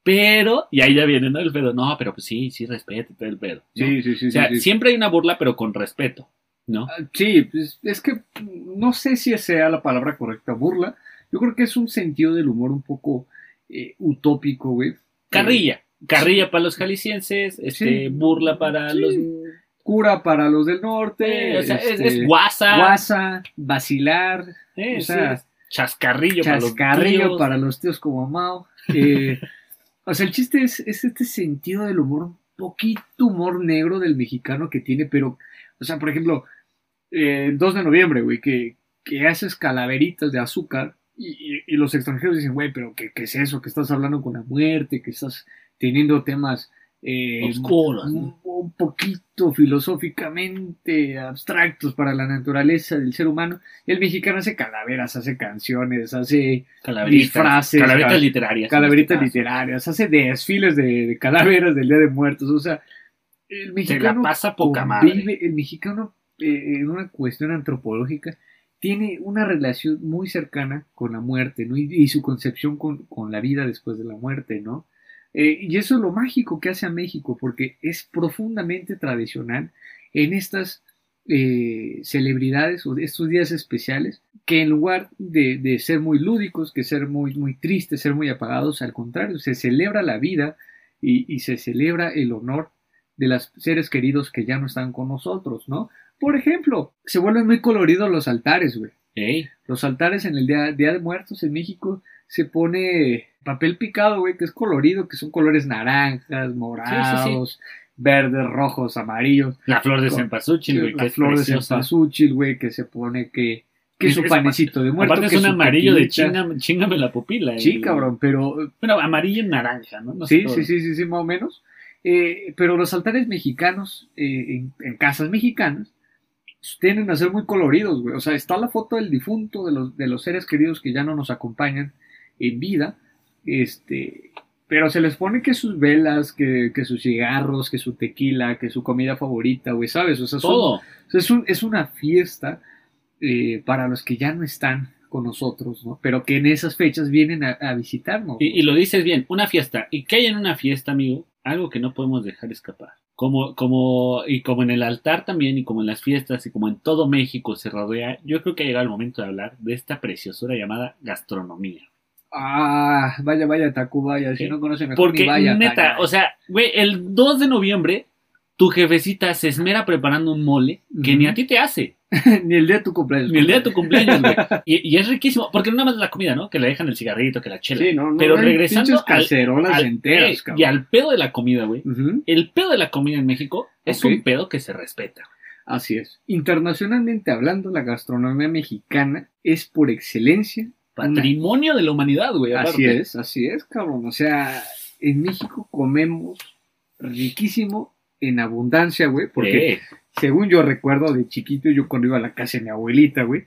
pero, y ahí ya viene, ¿no? El pedo. No, pero pues sí, sí, respeto todo el pedo. ¿no? Sí, sí, sí. o sea, sí, sí. siempre hay una burla, pero con respeto, ¿no? Ah, Sí, pues, es que no sé si sea la palabra correcta, burla. Yo creo que es un sentido del humor un poco eh, utópico, güey. Carrilla. Carrilla para los jaliscienses, este, Sí. burla para los... Cura para los del norte. Eh, o sea, es, este, es guasa. guasa, vacilar, eh, o sea, chascarrillo, para los chascarrillo tíos. para los tíos como Mao. Eh, o sea, el chiste es, es este sentido del humor, un poquito humor negro del mexicano que tiene, pero, o sea, por ejemplo, eh, 2 de noviembre, güey, que, que haces calaveritas de azúcar y, y- y los extranjeros dicen, güey, pero ¿qué, ¿qué es eso? Que estás hablando con la muerte, que estás teniendo temas eh, un, poquito filosóficamente abstractos para la naturaleza del ser humano. El mexicano hace calaveras, hace canciones, hace Calaveritas, disfraces, calaveritas cal- literarias. calaveritas este caso. literarias, hace desfiles de, de calaveras del Día de Muertos. O sea, El Se la mexicano pasa poca madre. convive- el mexicano, eh, en una cuestión antropológica, tiene una relación muy cercana con la muerte, ¿no? Y, y su concepción con, con la vida después de la muerte, ¿no? Eh, y eso es lo mágico que hace a México, porque es profundamente tradicional en estas eh, celebridades o estos días especiales, que en lugar de, de ser muy lúdicos, que ser muy, muy tristes, ser muy apagados, al contrario, se celebra la vida y, y se celebra el honor de los seres queridos que ya no están con nosotros, ¿no? Por ejemplo, se vuelven muy coloridos los altares, güey. Ey, Los altares en el día, día de Muertos en México se pone papel picado, güey, que es colorido, que son colores naranjas, morados, verdes, rojos, amarillos. la flor de cempasúchil, güey, que la es flor de cempasúchil, güey, que se pone que, que Es- su panecito de muerto. Aparte que es un amarillo de tequilita. chinga, chingame la pupila. Sí, el- cabrón, pero Bueno, amarillo y naranja, ¿no? No Sí, sí, sí, sí, sí, más o menos. Eh, pero los altares mexicanos, eh, en, en casas mexicanas, tienden a ser muy coloridos, güey. O sea, está la foto del difunto, de los, de los seres queridos que ya no nos acompañan en vida, este, pero se les pone que sus velas, que, que sus cigarros, que su tequila, que su comida favorita, güey, ¿sabes? O sea, son- Todo. es, un- es una fiesta eh, para los que ya no están con nosotros, ¿no? Pero que en esas fechas vienen a, a visitarnos. Y, y lo dices bien, una fiesta. ¿Y qué hay en una fiesta, amigo? Algo que no podemos dejar escapar. Como, como, y como en el altar también, y como en las fiestas, y como en todo México se rodea, yo creo que ha llegado el momento de hablar de esta preciosura llamada gastronomía. Ah, vaya, vaya, Tacubaya. Si no conocen mejor Porque, vaya. neta, o sea, güey, el 2 de noviembre, tu jefecita se esmera preparando un mole que ni a ti te hace, ni el día de tu cumpleaños. ni el día de tu cumpleaños, güey. Y, y es riquísimo, porque no nada más la comida, ¿no? Que le dejan el cigarrito, que la chela. Sí, no, no, Pero regresando al- cacerolas Al- enteras, eh, cabrón. y al pedo de la comida, güey. El pedo de la comida en México es un pedo que se respeta. Así es. Internacionalmente hablando, la gastronomía mexicana es por excelencia. Patrimonio de la humanidad, güey. Así es, así es, cabrón. O sea, en México comemos riquísimo en abundancia, güey. Porque Eh, según yo recuerdo de chiquito, yo cuando iba a la casa de mi abuelita, güey,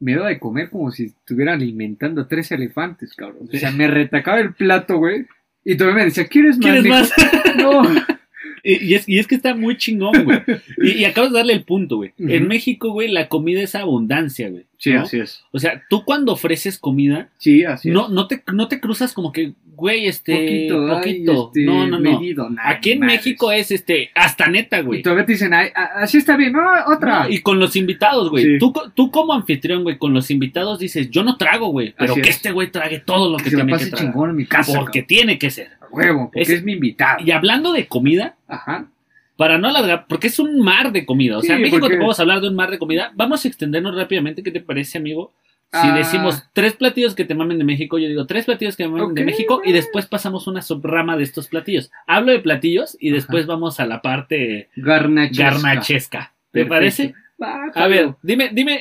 me daba de comer como si estuvieran alimentando a tres elefantes, cabrón. O sea, me retacaba el plato, güey. Y todavía me decía, ¿quieres más? ¿Quieres mijo?" más? No. y, y es, y es que está muy chingón, güey. Y, y acabas de darle el punto, güey. En México, güey, la comida es abundancia, güey. Sí, ¿no? así es. O sea, tú cuando ofreces comida, Sí, así no, es. no, te, no te cruzas como que, güey, este. Poquito, ay, poquito. este, no, no, no. medido, nah, Aquí en madres. México es este, hasta neta, güey. Y todavía te dicen, "Ay, así está bien, no, otra. No, y con los invitados, güey. Sí. Tú, tú como anfitrión, güey, con los invitados dices, yo no trago, güey. Pero Así que es. este güey trague todo lo que que se la tiene que pase tragar. chingón en mi casa. Porque tiene que ser. Huevo, porque Es- es, mi invitado. Y hablando de comida, Ajá. para no alargar, porque es un mar de comida. O sea, Sí, en México porque- te podemos hablar de un mar de comida. Vamos a extendernos rápidamente. ¿Qué te parece, amigo? Si Ah. decimos tres platillos que te mamen de México, yo digo tres platillos que me mamen de México y después pasamos una subrama de estos platillos. Hablo de platillos y después vamos a la parte Garnachesca. garnachesca. ¿Te Perfecto. parece? Va, A ver, dime, dime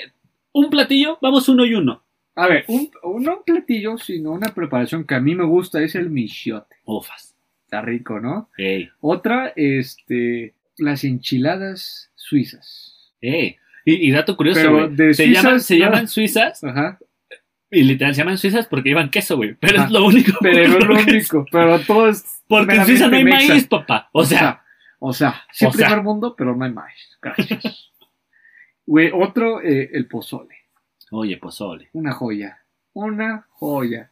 un platillo, vamos uno y uno. A ver, un, no un platillo, sino una preparación que a mí me gusta es el michiote. Ufas. Está rico, ¿no? Ey, Otra, este, las enchiladas suizas. ey. Y, y dato curioso, Pero de Se, suizas, llaman, se no. llaman suizas Ajá. y literal se llaman suizas porque llevan queso, güey. Pero es lo único. Pero es lo único. Pero todo es. Porque en Suiza no hay maíz, papá. O sea, O sea, sí o sea. primer mundo, pero no hay maíz. Gracias. Güey, otro, eh, el pozole. Oye, pozole. Una joya. Una joya.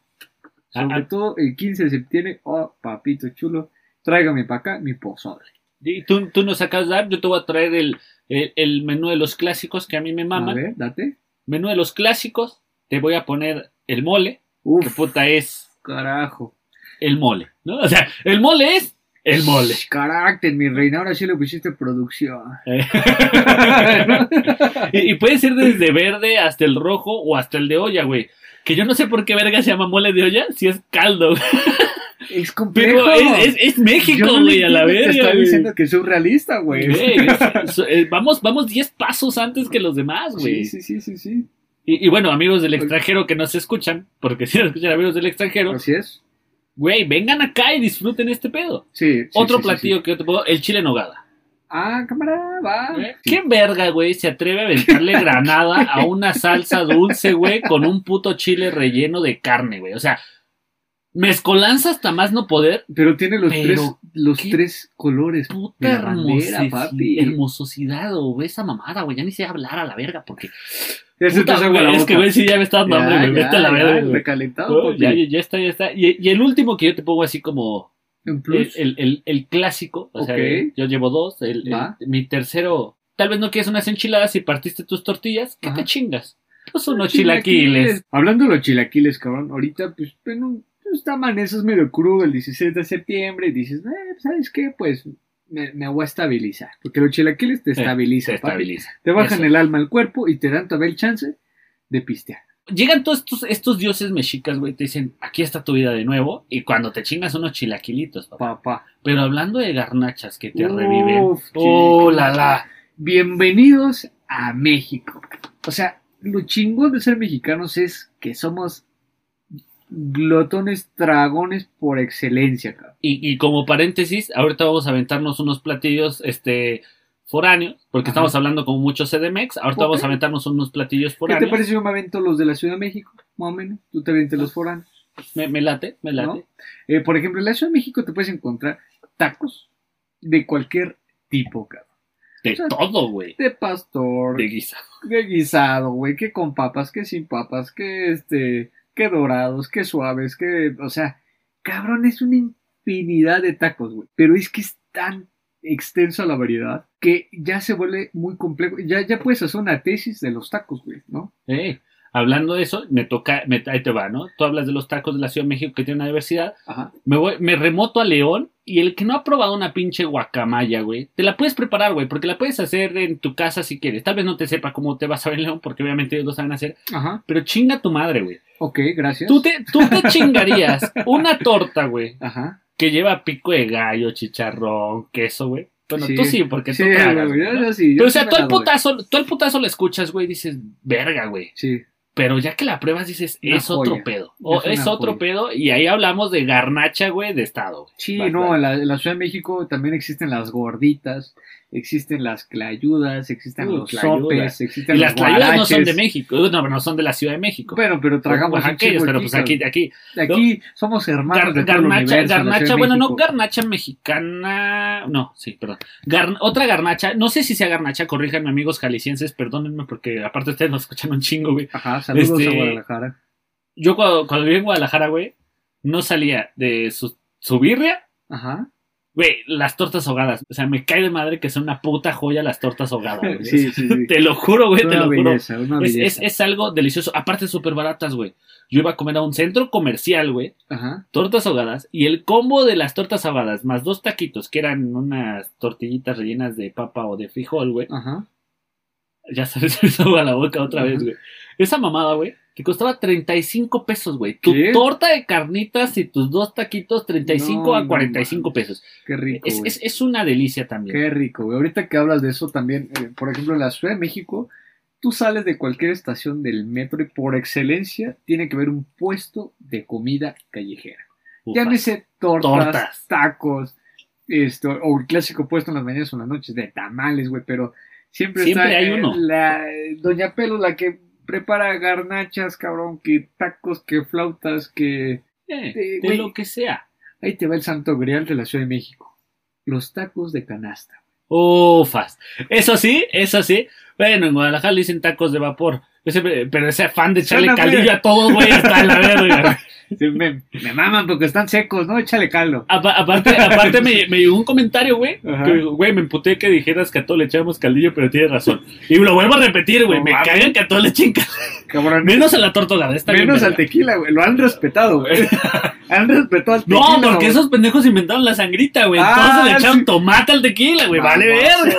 Sobre ah. todo el 15 de septiembre. Oh, papito chulo. Tráigame para acá mi pozole. Y tú, tú nos sacas dar, yo te voy a traer el, el, el menú de los clásicos que a mí me A maman. ver, date. Menú de los clásicos, te voy a poner el mole, que Uf, puta es carajo. el mole, ¿no? O sea, el mole es el mole. Carácter, mi reina. Ahora sí le pusiste producción. Eh. y, y puede ser desde verde hasta el rojo o hasta el de olla, güey. Que yo no sé por qué verga se llama mole de olla si es caldo. Es complejo. Pero es, es, es México, no güey, a la verga. Te está güey. diciendo que es surrealista, güey. Eh, vamos, vamos 10 pasos antes que los demás, güey. Sí, sí, sí, sí, sí. Y, y bueno, amigos del extranjero que nos escuchan, porque si nos escuchan amigos del extranjero, Así es. Güey, vengan acá y disfruten este pedo. Sí. sí, Otro sí, platillo sí. que yo te puedo, el chile en nogada. Ah, cámara, va. ¿Qué verga, güey, se atreve a aventarle granada a una salsa dulce, güey, con un puto chile relleno de carne, güey? O sea, Mezcolanza hasta más no poder. Pero tiene los, Pero, tres, los tres colores. de Puta la bandera, papi. hermososidad, o esa mamada, güey. Ya ni sé hablar a la verga, porque. Ya se te Puta, agua la es boca. que, güey, sí, ya me está dando hambre, güey. ya, Vete a la verga, güey. recalentado, papi. ya, ya, está, ya está. Y, y el último que yo te pongo así como En el, plus. el, el- el clásico, o sea, yo llevo dos, el, mi tercero, tal vez no quieres unas enchiladas y partiste tus tortillas, ¿qué Ajá. te chingas? Pues unos chilaquiles. Hablando de los chilaquiles, cabrón, ahorita, pues, bueno, pues, te amaneces medio crudo el 16 de septiembre y dices, eh, ¿sabes qué? Pues me, me voy a estabilizar. Porque los chilaquiles te Sí, estabilizan, papi. estabiliza. Te bajan Eso. el alma al cuerpo y te dan todavía el chance de pistear. Llegan todos estos, estos dioses mexicas, güey, te dicen, aquí está tu vida de nuevo, y cuando te chingas unos chilaquilitos, papá. Papá. Pero hablando de garnachas que te Uf, reviven. Oh, la la. Bienvenidos a México. O sea, lo chingón de ser mexicanos es que somos glotones dragones por excelencia, cabrón. Y, y como paréntesis, ahorita vamos a aventarnos unos platillos, este, foráneos, porque Ajá. estamos hablando con mucho CDMX, ahorita vamos a aventarnos unos platillos ¿Qué foráneos. te parece si yo me avento los de la Ciudad de México? Más o menos. Tú te avientes los foráneos. Me, me late, me late. ¿No? Eh, por ejemplo, en la Ciudad de México te puedes encontrar tacos de cualquier tipo, cabrón. De O sea, todo, güey. De pastor, De de, guisa. guisado, güey, que con papas, que sin papas, que este, que dorados, que suaves, que, o sea, cabrón, es una infinidad de tacos, güey. Pero es que es tan extensa la variedad que ya se vuelve muy complejo. Ya, ya puedes hacer una tesis de los tacos, güey, ¿no? Eh, hablando de eso, me toca, me- ahí te va, ¿no? Tú hablas de los tacos de la Ciudad de México que tiene una diversidad. Ajá. Me, voy, me remoto a León y el que no ha probado una pinche guacamaya, güey, te la puedes preparar, güey, porque la puedes hacer en tu casa si quieres. Tal vez no te sepa cómo te vas a ver en León, porque obviamente ellos lo saben hacer, Ajá. pero chinga tu madre, güey. Ok, gracias. Tú te, tú te chingarías una torta, güey, Ajá. que lleva pico de gallo, chicharrón, queso, güey. Bueno, Sí. tú sí, porque Sí, tú tragas, güey, yo- ¿no? yo sí, yo Pero o sea, tú doy. putazo, tú el putazo lo escuchas, güey, y dices, verga, güey. Sí. Pero ya que la pruebas dices, Una es otro pedo. O Es otro pedo. Y ahí hablamos de garnacha, güey, de estado. Sí, no, en la, en la Ciudad de México también existen las gorditas, existen las clayudas, existen Uh, los sopes, existen Y las clayudas no son de. México. Uh, No, no son de la Ciudad de México. Bueno, pero tragamos chingo pero pues aquí, aquí. Aquí somos hermanos Gar- de todo el garnacha, universo, garnacha, de bueno, no garnacha mexicana. No, sí, perdón. Gar- otra garnacha, no sé si sea garnacha, corríjanme amigos jaliscienses, perdónenme porque aparte ustedes nos escuchan un chingo, güey. Ajá, saludos Este- a Guadalajara. Yo cuando, cuando viví en Guadalajara, güey, no salía de su, su birria Ajá. Güey, las tortas ahogadas. O sea, me cae de madre que son una puta joya las tortas ahogadas. güey. Sí, sí, sí. Te lo juro, güey, te lo juro. belleza, Es, es, algo delicioso. Aparte, súper baratas, güey. Yo iba a comer a un centro comercial, güey. Ajá. Tortas ahogadas. Y el combo de las tortas ahogadas más dos taquitos, que eran unas tortillitas rellenas de papa o de frijol, güey. Ajá. Ya sabes, se me agua la boca otra Ajá. vez, güey. Esa mamada, güey, te costaba 35 pesos, güey. Tu ¿Qué? torta de carnitas y tus dos taquitos, 35 No, a no 45 mames. pesos. Qué rico, es, es una delicia también. Qué rico, güey. Ahorita que hablas de eso también, eh, por ejemplo, en la Ciudad de México, tú sales de cualquier estación del metro y por excelencia tiene que haber un puesto de comida callejera. Ufas. Llámese tortas, Tortas. tacos, esto, o el clásico puesto en las mañanas o en las noches de tamales, güey, pero siempre, Siempre está hay eh, uno. la eh, Doña Pelo, la que prepara garnachas, cabrón, que tacos, que flautas, que... Eh, de- lo que sea. Ahí te va el santo grial de la Ciudad de México. Los tacos de canasta. Ufas. Eso sí, eso sí. Bueno, en Guadalajara le dicen tacos de vapor. Siempre- pero ese afán de echarle muy- caldillo a todo, güey, hasta la verga. Sí, me, me maman porque están secos, ¿no? Échale caldo. Apa- aparte, aparte me, me llegó un comentario, güey. Güey, me emputé que dijeras que a todo le echamos caldillo, pero tienes razón. Y lo vuelvo a repetir, güey. No me mames. cagan que a todo le echen caldillo. Menos a la está bien Menos al tequila, güey. Lo han respetado, güey. han respetado al tequila. No, porque esos pendejos inventaron la sangrita, güey. Ah, Entonces le echaron sí. tomate al tequila, güey. Vale madre,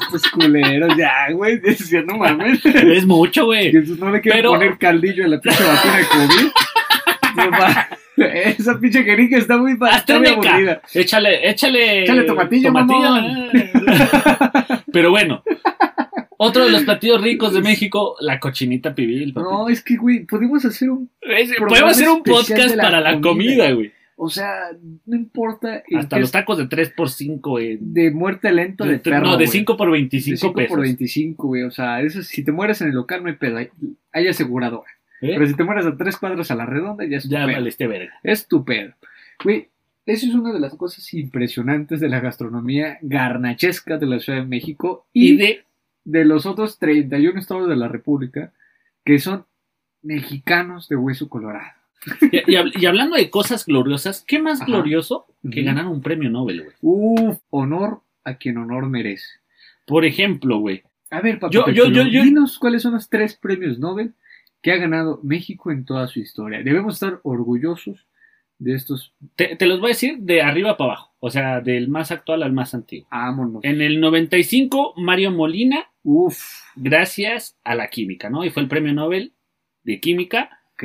Estos culeros, ya, güey. No mames. Es mucho, güey. Que no le quieren Pero- poner caldillo a la pinche vacuna de COVID. No, Esa pinche jeringa está muy, está muy aburrida. Échale, échale. Échale tomatillo, Pero bueno, otro de los platillos ricos de México, la cochinita pibil. papi. No, es que, güey, podemos hacer un. Es- Podemos hacer un podcast la para la comida, güey. O sea, no importa. Hasta los tacos de 3x5, güey. de muerte lento de perro. no, de güey. 5 por 25 De 5 pesos. por 25, güey. O sea, eso, si te mueres en el local, no hay pedo. Hay, aseguradora. ¿Eh? Pero si te mueres a tres cuadras a la redonda, ya es Ya valiste verga. Es tu pedo. Güey, eso es una de las cosas impresionantes de la gastronomía garnachesca de la Ciudad de México y, Y de. de los otros 31 estados de la República que son mexicanos de hueso colorado. Y, y hab- y hablando de cosas gloriosas, ¿qué más Ajá. glorioso que ganar un premio Nobel, güey? Uf, honor a quien honor merece. Por ejemplo, güey. A ver, papá, Yo- yo- dinos cuáles son los tres premios Nobel que ha ganado México en toda su historia. Debemos estar orgullosos de estos. Te, te los voy a decir de arriba para abajo. O sea, del más actual al más antiguo. Ámonos. En el 95, Mario Molina, Uf, gracias a la química, ¿no? Y fue el premio Nobel de química. ok.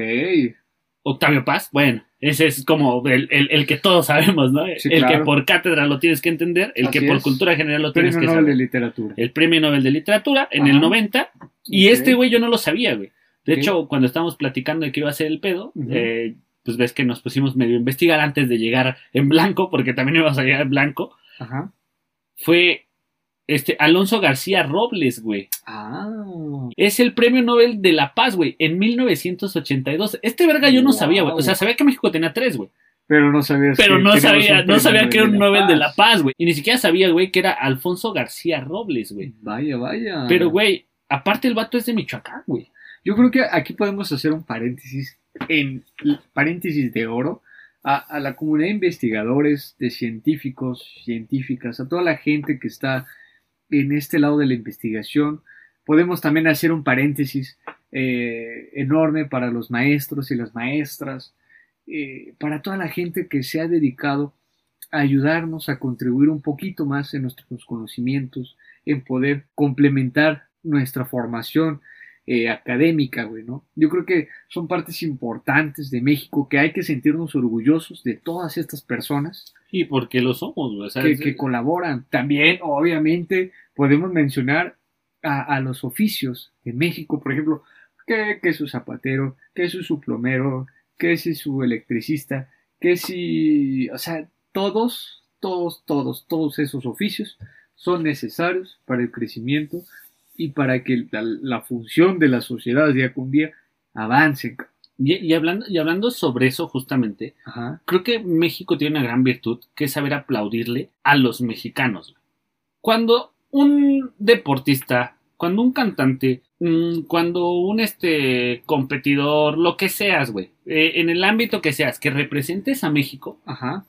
Octavio Paz, bueno, ese es como el, el- el que todos sabemos, ¿no? Sí, el claro. que por cátedra lo tienes que entender, el Así que por es. cultura general lo tienes Premio que Nobel de saber. Literatura. El premio Nobel de literatura en Ajá. el 90. Y este güey yo no lo sabía, güey. De hecho, cuando estábamos platicando de que iba a ser el pedo, eh, pues ves que nos pusimos medio a investigar antes de llegar en blanco, porque también íbamos a llegar en blanco. Ajá. Fue este Alonso García Robles, güey. Ah. Es el premio Nobel de la Paz, güey, en 1982. Este verga yo no Wow. sabía, güey. O sea, sabía que México tenía tres, güey. Pero no sabías Pero que no sabía, no sabía que era un Nobel de la Paz. Paz, güey. Y ni siquiera sabía, güey, que era Alfonso García Robles, güey. Vaya, vaya. Pero, güey, aparte el vato es de Michoacán, güey. Yo creo que aquí podemos hacer un paréntesis, en paréntesis de oro, a, a la comunidad de investigadores, de científicos, científicas, a toda la gente que está en este lado de la investigación. Podemos también hacer un paréntesis eh, enorme para los maestros y las maestras, eh, para toda la gente que se ha dedicado a ayudarnos a contribuir un poquito más en nuestros conocimientos, en poder complementar nuestra formación eh, académica, güey, ¿no? Yo creo que son partes importantes de México que hay que sentirnos orgullosos de todas estas personas Y porque lo somos, güey. O sea, que, es- que colaboran. También, obviamente, podemos mencionar a, a los oficios de México, por ejemplo, que, que su zapatero, que su, su plomero, que si su electricista, que si, o sea, todos, todos, todos, todos esos oficios son necesarios para el crecimiento y para que la, la función de la sociedad día con día avance. Y, y hablando, y hablando sobre eso, justamente, Ajá. creo que México tiene una gran virtud que es saber aplaudirle a los mexicanos. Cuando un deportista, cuando un cantante, mm, cuando un este competidor, lo que seas, güey, eh, en el ámbito que seas, que representes a México, Ajá.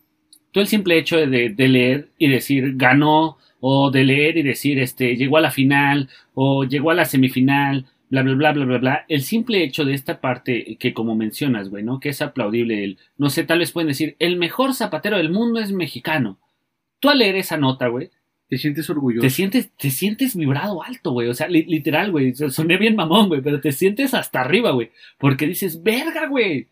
tú el simple hecho de, de leer y decir ganó, o de leer y decir este llegó a la final, o llegó a la semifinal, bla bla bla bla bla bla, el simple hecho de esta parte que como mencionas, güey, ¿no? Que es aplaudible el, no sé, tal vez pueden decir, el mejor zapatero del mundo es mexicano. Tú al leer esa nota, güey, Te sientes orgulloso. te sientes, te sientes vibrado alto, güey. O sea, li- literal, güey. so- Soné bien mamón, güey, pero te sientes hasta arriba, güey. Porque dices, verga, güey.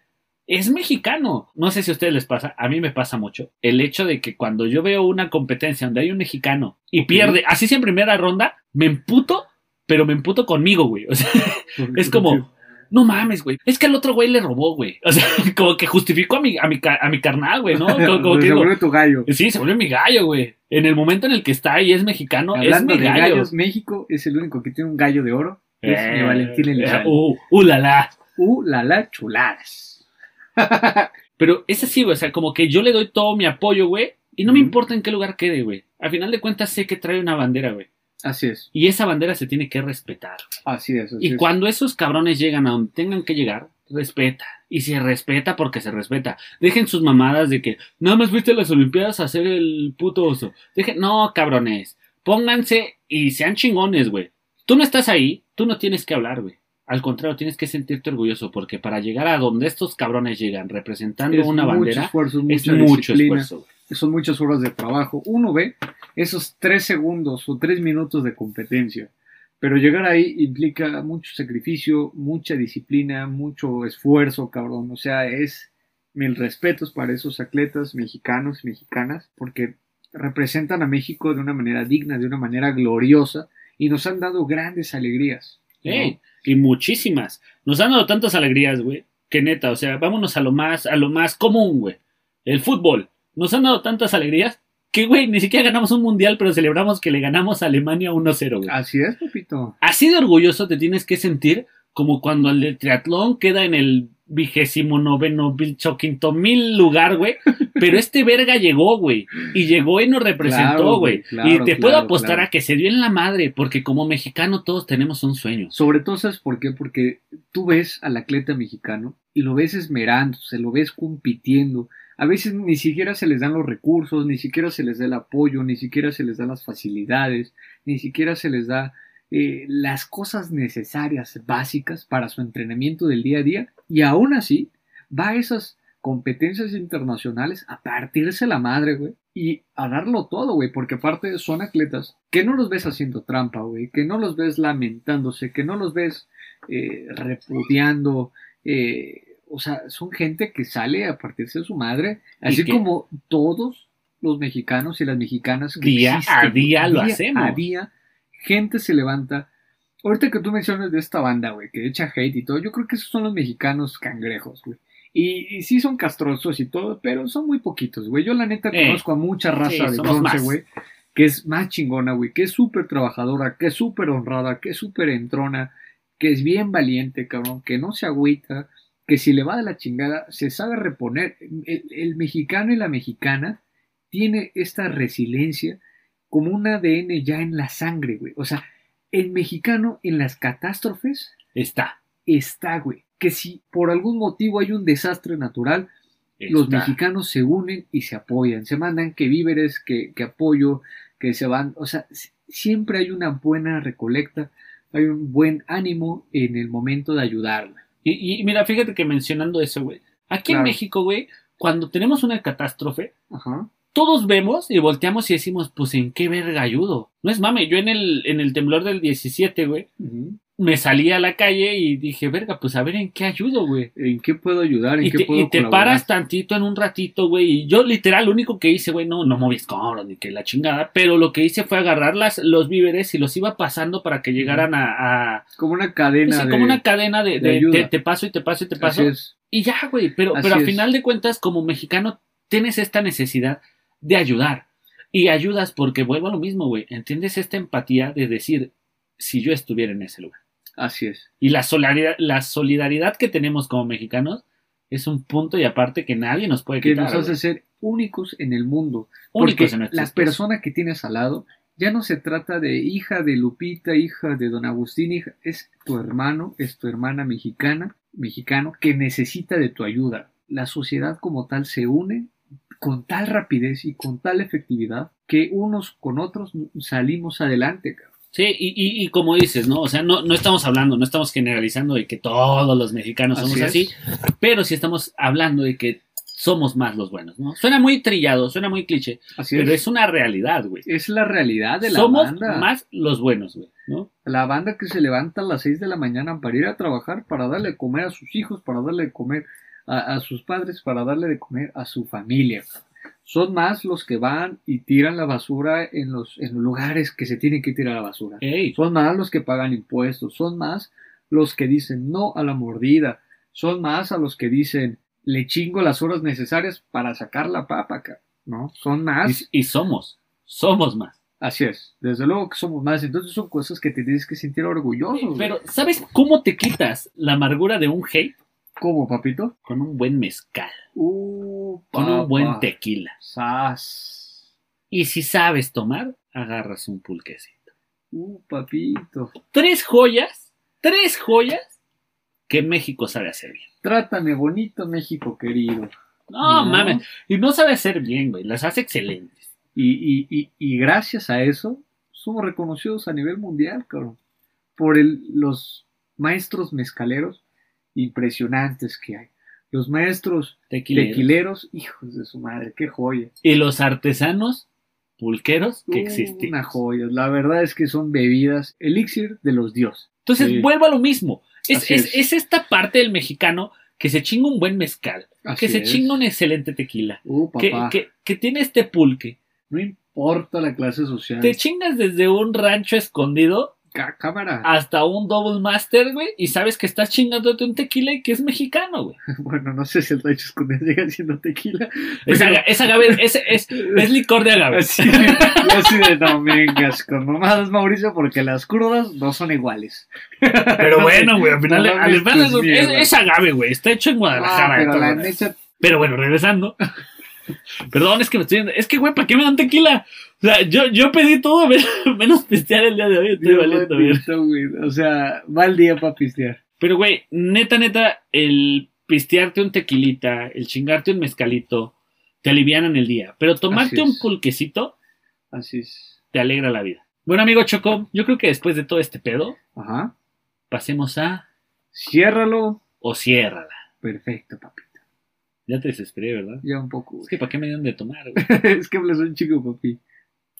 Es mexicano. No sé si a ustedes les pasa, a mí me pasa mucho. El hecho de que cuando yo veo una competencia donde hay un mexicano y pierde, así sea en primera ronda, me emputo, pero me emputo conmigo, güey. O sea, es como, no mames, güey. Es que el otro güey le robó, güey. O sea, como que justificó a mi, a mi, a mi carnal, güey, ¿no? Como, como que se vuelve tu gallo. sí, se vuelve mi gallo, güey. En el momento en el que está y es mexicano, Hablando es mi de gallo. gallos, México es el único que tiene un gallo de oro. Es Eh, Valentín Elizalde. Uh, uh, la, la. Uh, la la chuladas. Pero es así, güey. O sea, como que yo le doy todo mi apoyo, güey. Y no me importa en qué lugar quede, güey. Al final de cuentas sé que trae una bandera, güey. Así es, Y esa bandera se tiene que respetar. así es. así Y es. cuando esos cabrones llegan a donde tengan que llegar, respeta. Y se respeta porque se respeta. Dejen sus mamadas de que nada más fuiste a las Olimpiadas a hacer el puto oso. Dejen, no, cabrones. Pónganse y sean chingones, güey. Tú no estás ahí, tú no tienes que hablar, güey. Al contrario, tienes que sentirte orgulloso porque para llegar a donde estos cabrones llegan representando Es una bandera, esfuerzo, es mucho disciplina, esfuerzo. güey. Son muchas horas de trabajo. Uno ve esos tres segundos o tres minutos de competencia. Pero llegar ahí implica mucho sacrificio, mucha disciplina, mucho esfuerzo, cabrón. O sea, es mil respetos para esos atletas mexicanos y mexicanas, porque representan a México de una manera digna, de una manera gloriosa, y nos han dado grandes alegrías. ¿no? Y muchísimas. Nos han dado tantas alegrías, güey, que neta, o sea, vámonos a lo más, a lo más común, güey. El fútbol. Nos han dado tantas alegrías que, güey, ni siquiera ganamos un mundial, pero celebramos que le ganamos a Alemania 1-0, güey. Así es, papito. Así de orgulloso te tienes que sentir como cuando el de triatlón queda en el vigésimo noveno, quinto mil lugar, güey. Pero este verga llegó, güey. Y llegó y nos representó, güey. y te puedo apostar a que se dio en la madre, porque como mexicano todos tenemos un sueño. Sobre todo, ¿sabes por qué? Porque tú ves al atleta mexicano y lo ves esmerándose, lo ves compitiendo. A veces ni siquiera se les dan los recursos, ni siquiera se les da el apoyo, ni siquiera se les dan las facilidades, ni siquiera se les da eh, las cosas necesarias, básicas para su entrenamiento del día a día. Y aún así va a esas competencias internacionales a partirse la madre, güey, y a darlo todo, güey, porque aparte son atletas que no los ves haciendo trampa, güey, que no los ves lamentándose, que no los ves eh, repudiando, eh, o sea, son gente que sale a partirse de su madre, así como todos los mexicanos y las mexicanas que día a día lo hacemos. A día gente se levanta. Ahorita que tú mencionas de esta banda, güey, que echa hate y todo, yo creo que esos son los mexicanos cangrejos, güey. Y, sí son castrosos y todo, pero son muy poquitos, güey. Yo la neta eh, conozco a mucha raza de bronce, güey, que es más chingona, güey, que es súper trabajadora, que es súper honrada, que es súper entrona, que es bien valiente, cabrón, que no se agüita, que si le va de la chingada, se sabe reponer. el mexicano y la mexicana tiene esta resiliencia como un ADN ya en la sangre, güey. O sea, el mexicano en las catástrofes está. Está, güey. Que si por algún motivo hay un desastre natural, los mexicanos se unen y se apoyan. Se mandan que víveres, que, que apoyo, que se van. O sea, siempre hay una buena recolecta, hay un buen ánimo en el momento de ayudar. Y, y mira, fíjate que mencionando eso, güey. Aquí en México, güey, cuando tenemos una catástrofe, Ajá todos vemos y volteamos y decimos, pues en qué verga ayudo. No es mame, yo en el, en el temblor del 17, güey, me salí a la calle y dije, verga, pues a ver en qué ayudo, güey. ¿En qué puedo ayudar? ¿En y qué te, y te paras tantito en un ratito, güey. Y yo literal, lo único que hice, güey, no, no moví escombros ni que la chingada, pero lo que hice fue agarrar las, los víveres y los iba pasando para que llegaran a... Como una cadena. Sí, como una cadena de, de, te, paso y te paso y te paso. Y ya, güey, pero, pero a final de cuentas, como mexicano, tienes esta necesidad de ayudar. Y ayudas porque vuelvo a lo mismo, güey. ¿Entiendes esta empatía de decir si yo estuviera en ese lugar? Así es. Y la solidaridad, la solidaridad que tenemos como mexicanos es un punto y aparte que nadie nos puede quitar. Que nos hace ser únicos en el mundo. Únicos porque la persona que tienes al lado ya no se trata de hija de Lupita, hija de don Agustín, hija, es tu hermano, es tu hermana mexicana, mexicano, que necesita de tu ayuda. La sociedad como tal se une con tal rapidez y con tal efectividad que unos con otros salimos adelante. Sí, y, y, como dices, ¿no? O sea, no, no estamos hablando, no estamos generalizando de que todos los mexicanos somos así, pero sí estamos hablando de que somos más los buenos, ¿no? Suena muy trillado, suena muy cliché, pero es. una realidad, güey. Es la realidad de la banda. Somos más los buenos, güey, ¿no? La banda que se levanta a las 6 de la mañana para ir a trabajar, para darle de comer a sus hijos, para darle de comer a, sus padres para darle de comer a su familia. Son más los que van y tiran la basura en los, en los lugares que se tienen que tirar la basura. Son más los que pagan impuestos. Son más los que dicen no a la mordida. Son más a los que dicen le chingo las horas necesarias para sacar la papa, ¿no? Son más. Y, somos, somos más. Así es, desde luego que somos más, entonces son cosas que te tienes que sentir orgulloso. Pero, ¿sabes cómo te quitas la amargura de un hate? ¿Cómo, papito? Con un buen mezcal. Uh, con un buen tequila. Sas. Y si sabes tomar, agarras un pulquecito. Uh, papito. Tres joyas, tres joyas que México sabe hacer bien. Trátame bonito, México querido. No, mames. Y no sabe hacer bien, güey. Las hace excelentes. Y, y, y, gracias a eso, somos reconocidos a nivel mundial, cabrón. Por el, los maestros mezcaleros impresionantes que hay. Los maestros tequileros, hijos de su madre, qué joya. Y los artesanos pulqueros que existen. Una joya, la verdad es que son bebidas, elixir de los dioses. Entonces, vuelvo a lo mismo. Es, es, esta parte del mexicano que se chinga un buen mezcal, que se chinga un excelente tequila, uh, que, que, tiene este pulque. No importa la clase social. Te chingas desde un rancho escondido cámara. hasta un double master, güey, y sabes que estás chingándote un tequila y que es mexicano, güey. Bueno, no sé si el Rancho Escondido sigue siendo tequila. Es, Pero- aga- es agave, es, es, es licor de agave. Así, así de no vengas con mamadas, Mauricio, porque las crudas no son iguales. Pero bueno, güey, al final, No al final es, agave, güey, está hecho en Guadalajara. Ah, pero todo, la güey. neta, Pero bueno, regresando. Perdón, es que me estoy viendo. Es que, güey, ¿para qué me dan tequila? O sea, yo, yo pedí todo men- menos pistear el día de hoy. Estoy valiendo. O sea, mal día para pistear. Pero, güey, neta, neta, el pistearte un tequilita, el chingarte un mezcalito, te alivianan el día. Pero tomarte un pulquecito Así es. te alegra la vida. Bueno, amigo Choco, yo creo que después de todo este pedo, Ajá. pasemos a Ciérralo. o ciérrala. Perfecto, papito. Ya te desesperé, ¿verdad? Ya un poco, Es que ¿para qué me dieron de tomar, güey? es que hablas un chico, papi.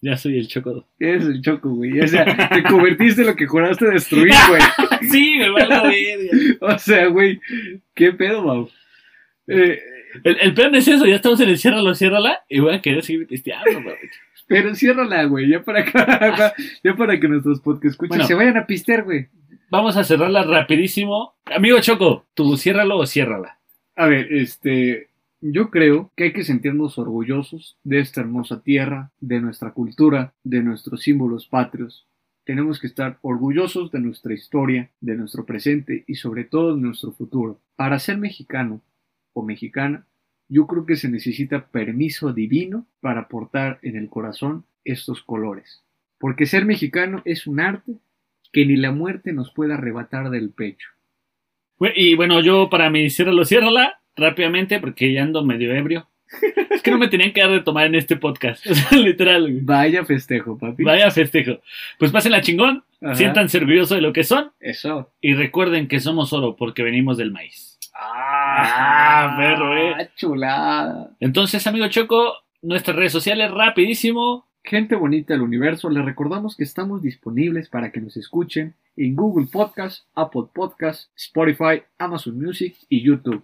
Ya soy el Choco. Eres el choco, güey. O sea, te convertiste en lo que juraste destruir, güey. sí, me valgo verga. O sea, güey. ¿Qué pedo, Mau? Eh, El, el plan es eso, ya estamos en el ciérralo, ciérrala, y voy a querer seguir pisteando, güey. pero ciérrala, güey. Ya para acá. ya para que nuestros podcast escuchen. Bueno. se vayan a pistear, güey. Vamos a cerrarla rapidísimo. Amigo Choco, tú ciérralo o ciérrala. A ver, este, yo creo que hay que sentirnos orgullosos de esta hermosa tierra, de nuestra cultura, de nuestros símbolos patrios. Tenemos que estar orgullosos de nuestra historia, de nuestro presente y sobre todo de nuestro futuro. Para ser mexicano o mexicana, yo creo que se necesita permiso divino para portar en el corazón estos colores. Porque ser mexicano es un arte que ni la muerte nos puede arrebatar del pecho. Y bueno, yo para mi ciérralo, ciérrala, rápidamente, porque ya ando medio ebrio. Es que no me tenían que dar de tomar en este podcast. O sea, literal. Vaya festejo, papi. Vaya festejo. Pues pásenla chingón, Ajá. siéntanse orgullosos de lo que son Eso. y recuerden que somos oro porque venimos del maíz. Ah, perro, eh. chulada. Entonces, amigo Choco, nuestras redes sociales rapidísimo. Gente bonita del universo, les recordamos que estamos disponibles para que nos escuchen en Google Podcast, Apple Podcast, Spotify, Amazon Music y YouTube.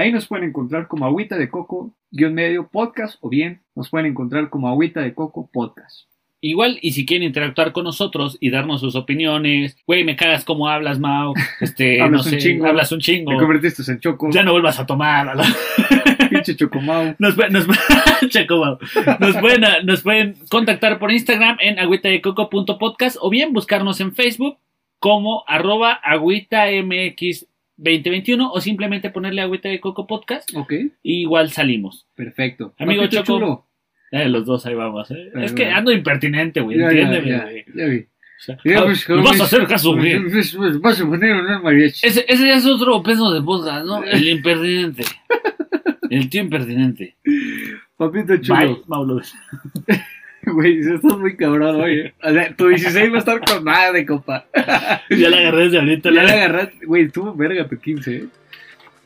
Ahí nos pueden encontrar como Agüita de Coco, guion medio podcast, o bien nos pueden encontrar como Agüita de Coco Podcast. Igual, y si quieren interactuar con nosotros y darnos sus opiniones, güey, me cagas como hablas, Mau, este, Hablas no un chingo. hablas un chingo, Me convertiste en Choco, ya no vuelvas a tomar, a la- pinche Chocomau. nos, nos, nos, pueden, nos pueden contactar por Instagram en agüitadecoco.podcast o bien buscarnos en Facebook como arroba agüitamx2021 o simplemente ponerle agüita de coco podcast Ok, y igual salimos. perfecto. Amigo Choco, chulo. Eh, los dos ahí vamos, eh. Ahí Es que ando impertinente, güey, ya, entiéndeme, ya, ya vi. O sea, Ya, ah, pues, vas a hacer caso, pues, güey. pues, Vas a poner un mariachi. Ese, ese ya es otro peso de podcast, ¿no? El impertinente. El tío impertinente. Papito Bye, chulo. Güey, estás muy cabrón, oye. O sea, tu 16 va a estar con madre, compa. Ya la agarré desde ahorita. Ya la le agarraste. Güey, estuvo verga tu 15, ¿eh?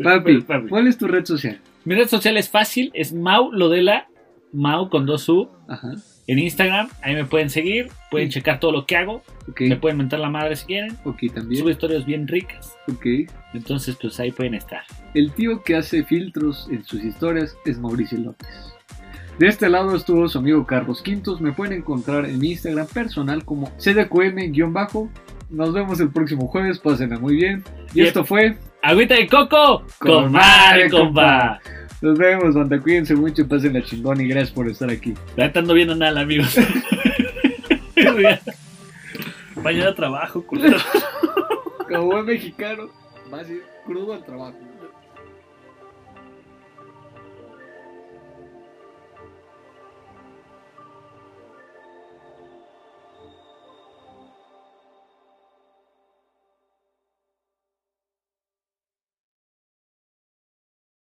Papi, Papi. ¿cuál es tu red social? Mi red social es fácil, es Mau Lodela, Mau con dos U, Ajá. en Instagram. Ahí me pueden seguir, pueden checar todo lo que hago, Ok. me pueden mentar la madre si quieren. Ok, también. Subo historias bien ricas, Ok. entonces pues ahí pueden estar. El tío que hace filtros en sus historias es Mauricio López. De este lado estuvo su amigo Carlos Quintos. Me pueden encontrar en mi Instagram personal como cdqm-bajo. Nos vemos el próximo jueves. Pásenla muy bien. Y Yep. esto fue. Agüita de coco, Con madre, compa. Nos vemos, banda. Cuídense mucho. Pásenla chingón y gracias por estar aquí. La neta ando viendo nada, amigos. Mañana trabajo, culero. Como buen mexicano, vas a ir crudo al trabajo.